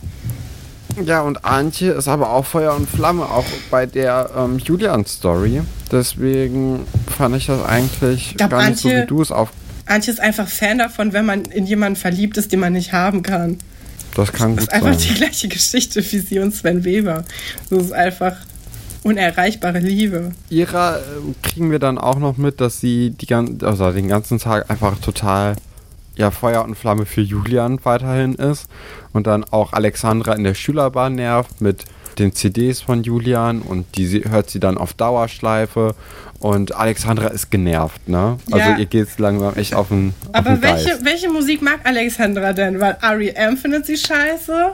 Ja, und Antje ist aber auch Feuer und Flamme, auch bei der ähm, Julian-Story. Deswegen fand ich das eigentlich glaub, gar nicht so, Antje- wie du es auf. Antje ist einfach Fan davon, wenn man in jemanden verliebt ist, den man nicht haben kann. Das kann Das gut ist einfach sein. die gleiche Geschichte wie sie und Sven Weber. Das ist einfach unerreichbare Liebe. Ihrer äh, kriegen wir dann auch noch mit, dass sie die gan also den ganzen Tag einfach total ja, Feuer und Flamme für Julian weiterhin ist und dann auch Alexandra in der Schülerbahn nervt mit den CDs von Julian und die hört sie dann auf Dauerschleife und Alexandra ist genervt, ne? Also Ja. ihr geht's langsam echt auf den, auf Aber den Geist. welche, welche Musik mag Alexandra denn? Weil R.E.M. findet sie scheiße.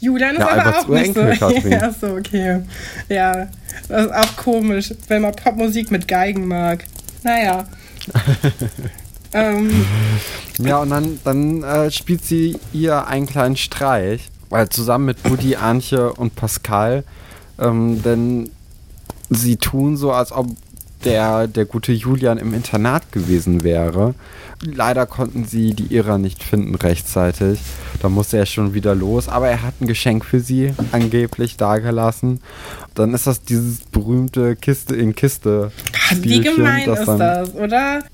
Julian ist Ja, aber auch nicht so. Ja, so, okay. Ja, das ist auch komisch, wenn man Popmusik mit Geigen mag. Naja. ähm, Ja, und dann, dann äh, spielt sie ihr einen kleinen Streich, weil zusammen mit Buddy, Antje und Pascal, ähm, denn sie tun so, als ob der, der gute Julian im Internat gewesen wäre. Leider konnten sie die Ira nicht finden rechtzeitig. Da musste er schon wieder los. Aber er hat ein Geschenk für sie angeblich dagelassen. Dann ist das dieses berühmte Kiste in Kiste. wie gemein ist das, oder?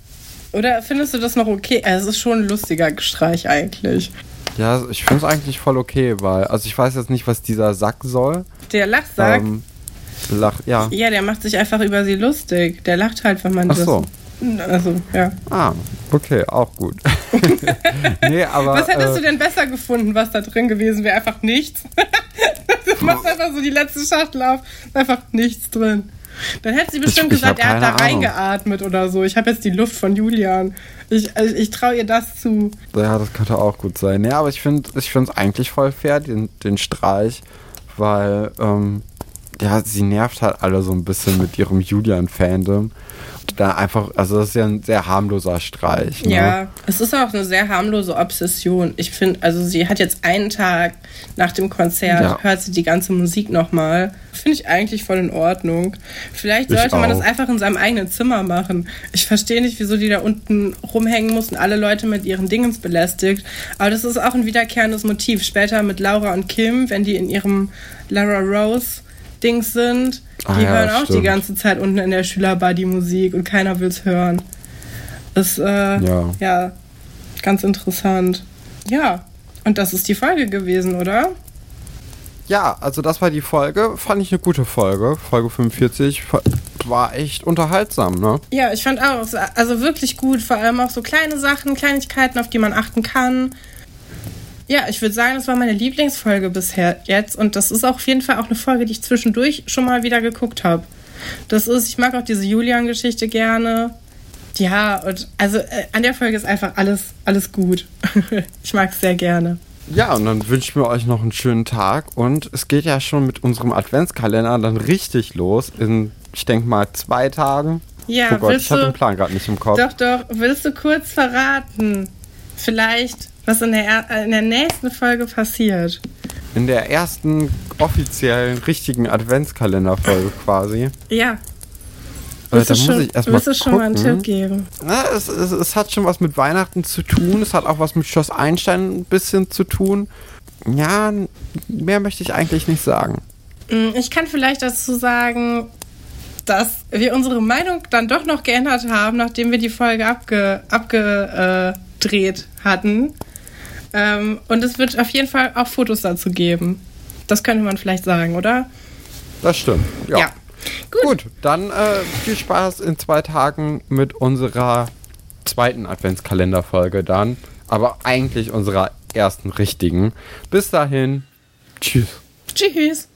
Oder findest du das noch okay? Also, es ist schon ein lustiger Streich eigentlich. Ja, ich finde es eigentlich voll okay, weil, also ich weiß jetzt nicht, was dieser Sack soll. Der Lachsack, Ähm, lach, ja. ja, der macht sich einfach über sie lustig. Der lacht halt, wenn man Ach so. das. Also, ja. Ah, okay, auch gut. nee, aber. Was hättest äh, du denn besser gefunden, was da drin gewesen wäre? Einfach nichts. du machst einfach so die letzte Schachtel auf, einfach nichts drin. Dann hätte sie bestimmt ich gesagt, hab er hat da Ahnung. reingeatmet oder so. Ich habe jetzt die Luft von Julian. Ich, also ich traue ihr das zu. Ja, das könnte auch gut sein. Nee, aber ich finde ich es eigentlich voll fair, den, den Streich, weil, ähm, ja, sie nervt halt alle so ein bisschen mit ihrem Julian-Fandom. Da einfach, also das ist ja ein sehr harmloser Streich. Ne? Ja, es ist auch eine sehr harmlose Obsession. Ich finde, also sie hat jetzt einen Tag nach dem Konzert, Ja. hört sie die ganze Musik nochmal. Finde ich eigentlich voll in Ordnung. Vielleicht Ich sollte man das einfach in seinem eigenen Zimmer machen. Ich verstehe nicht, wieso die da unten rumhängen mussten, alle Leute mit ihren Dingens belästigt. Aber das ist auch ein wiederkehrendes Motiv. Später mit Laura und Kim, wenn die in ihrem Lara Rose Dings sind, Ah die ja, hören auch die stimmt. ganze Zeit unten in der Schülerbar die Musik und keiner will's hören. Das, äh, Ja. ja, ganz interessant. Ja, und das ist die Folge gewesen, oder? Ja, also das war die Folge. Fand ich eine gute Folge. Folge 45 war echt unterhaltsam, ne? Ja, ich fand auch, also wirklich gut, vor allem auch so kleine Sachen, Kleinigkeiten, auf die man achten kann. Ja, ich würde sagen, das war meine Lieblingsfolge bisher jetzt und das ist auch auf jeden Fall auch eine Folge, die ich zwischendurch schon mal wieder geguckt habe. Das ist, ich mag auch diese Julian-Geschichte gerne. Ja, und also äh, an der Folge ist einfach alles, alles gut. ich mag es sehr gerne. Ja, und dann wünschen wir euch noch einen schönen Tag. Und es geht ja schon mit unserem Adventskalender dann richtig los. In, ich denke mal, zwei Tagen. Ja, oh Gott, ich du- den Plan gerade nicht im Kopf. Doch, doch, willst du kurz verraten, vielleicht, was in der, er- in der nächsten Folge passiert? In der ersten offiziellen, richtigen Adventskalenderfolge quasi. Ja. Willst da muss schon, ich erst mal willst du schon mal einen. Tipp geben? Na, es, es, es hat schon was mit Weihnachten zu tun. Es hat auch was mit Schloss Einstein ein bisschen zu tun. Ja, mehr möchte ich eigentlich nicht sagen. Mm, Ich kann vielleicht dazu sagen, dass wir unsere Meinung dann doch noch geändert haben, nachdem wir die Folge abge, abgedreht hatten. Ähm, und es wird auf jeden Fall auch Fotos dazu geben. Das könnte man vielleicht sagen, oder? Das stimmt. Ja. Gut. Gut, dann äh, viel Spaß in zwei Tagen mit unserer zweiten Adventskalenderfolge dann. Aber eigentlich unserer ersten richtigen. Bis dahin. Tschüss. Tschüss.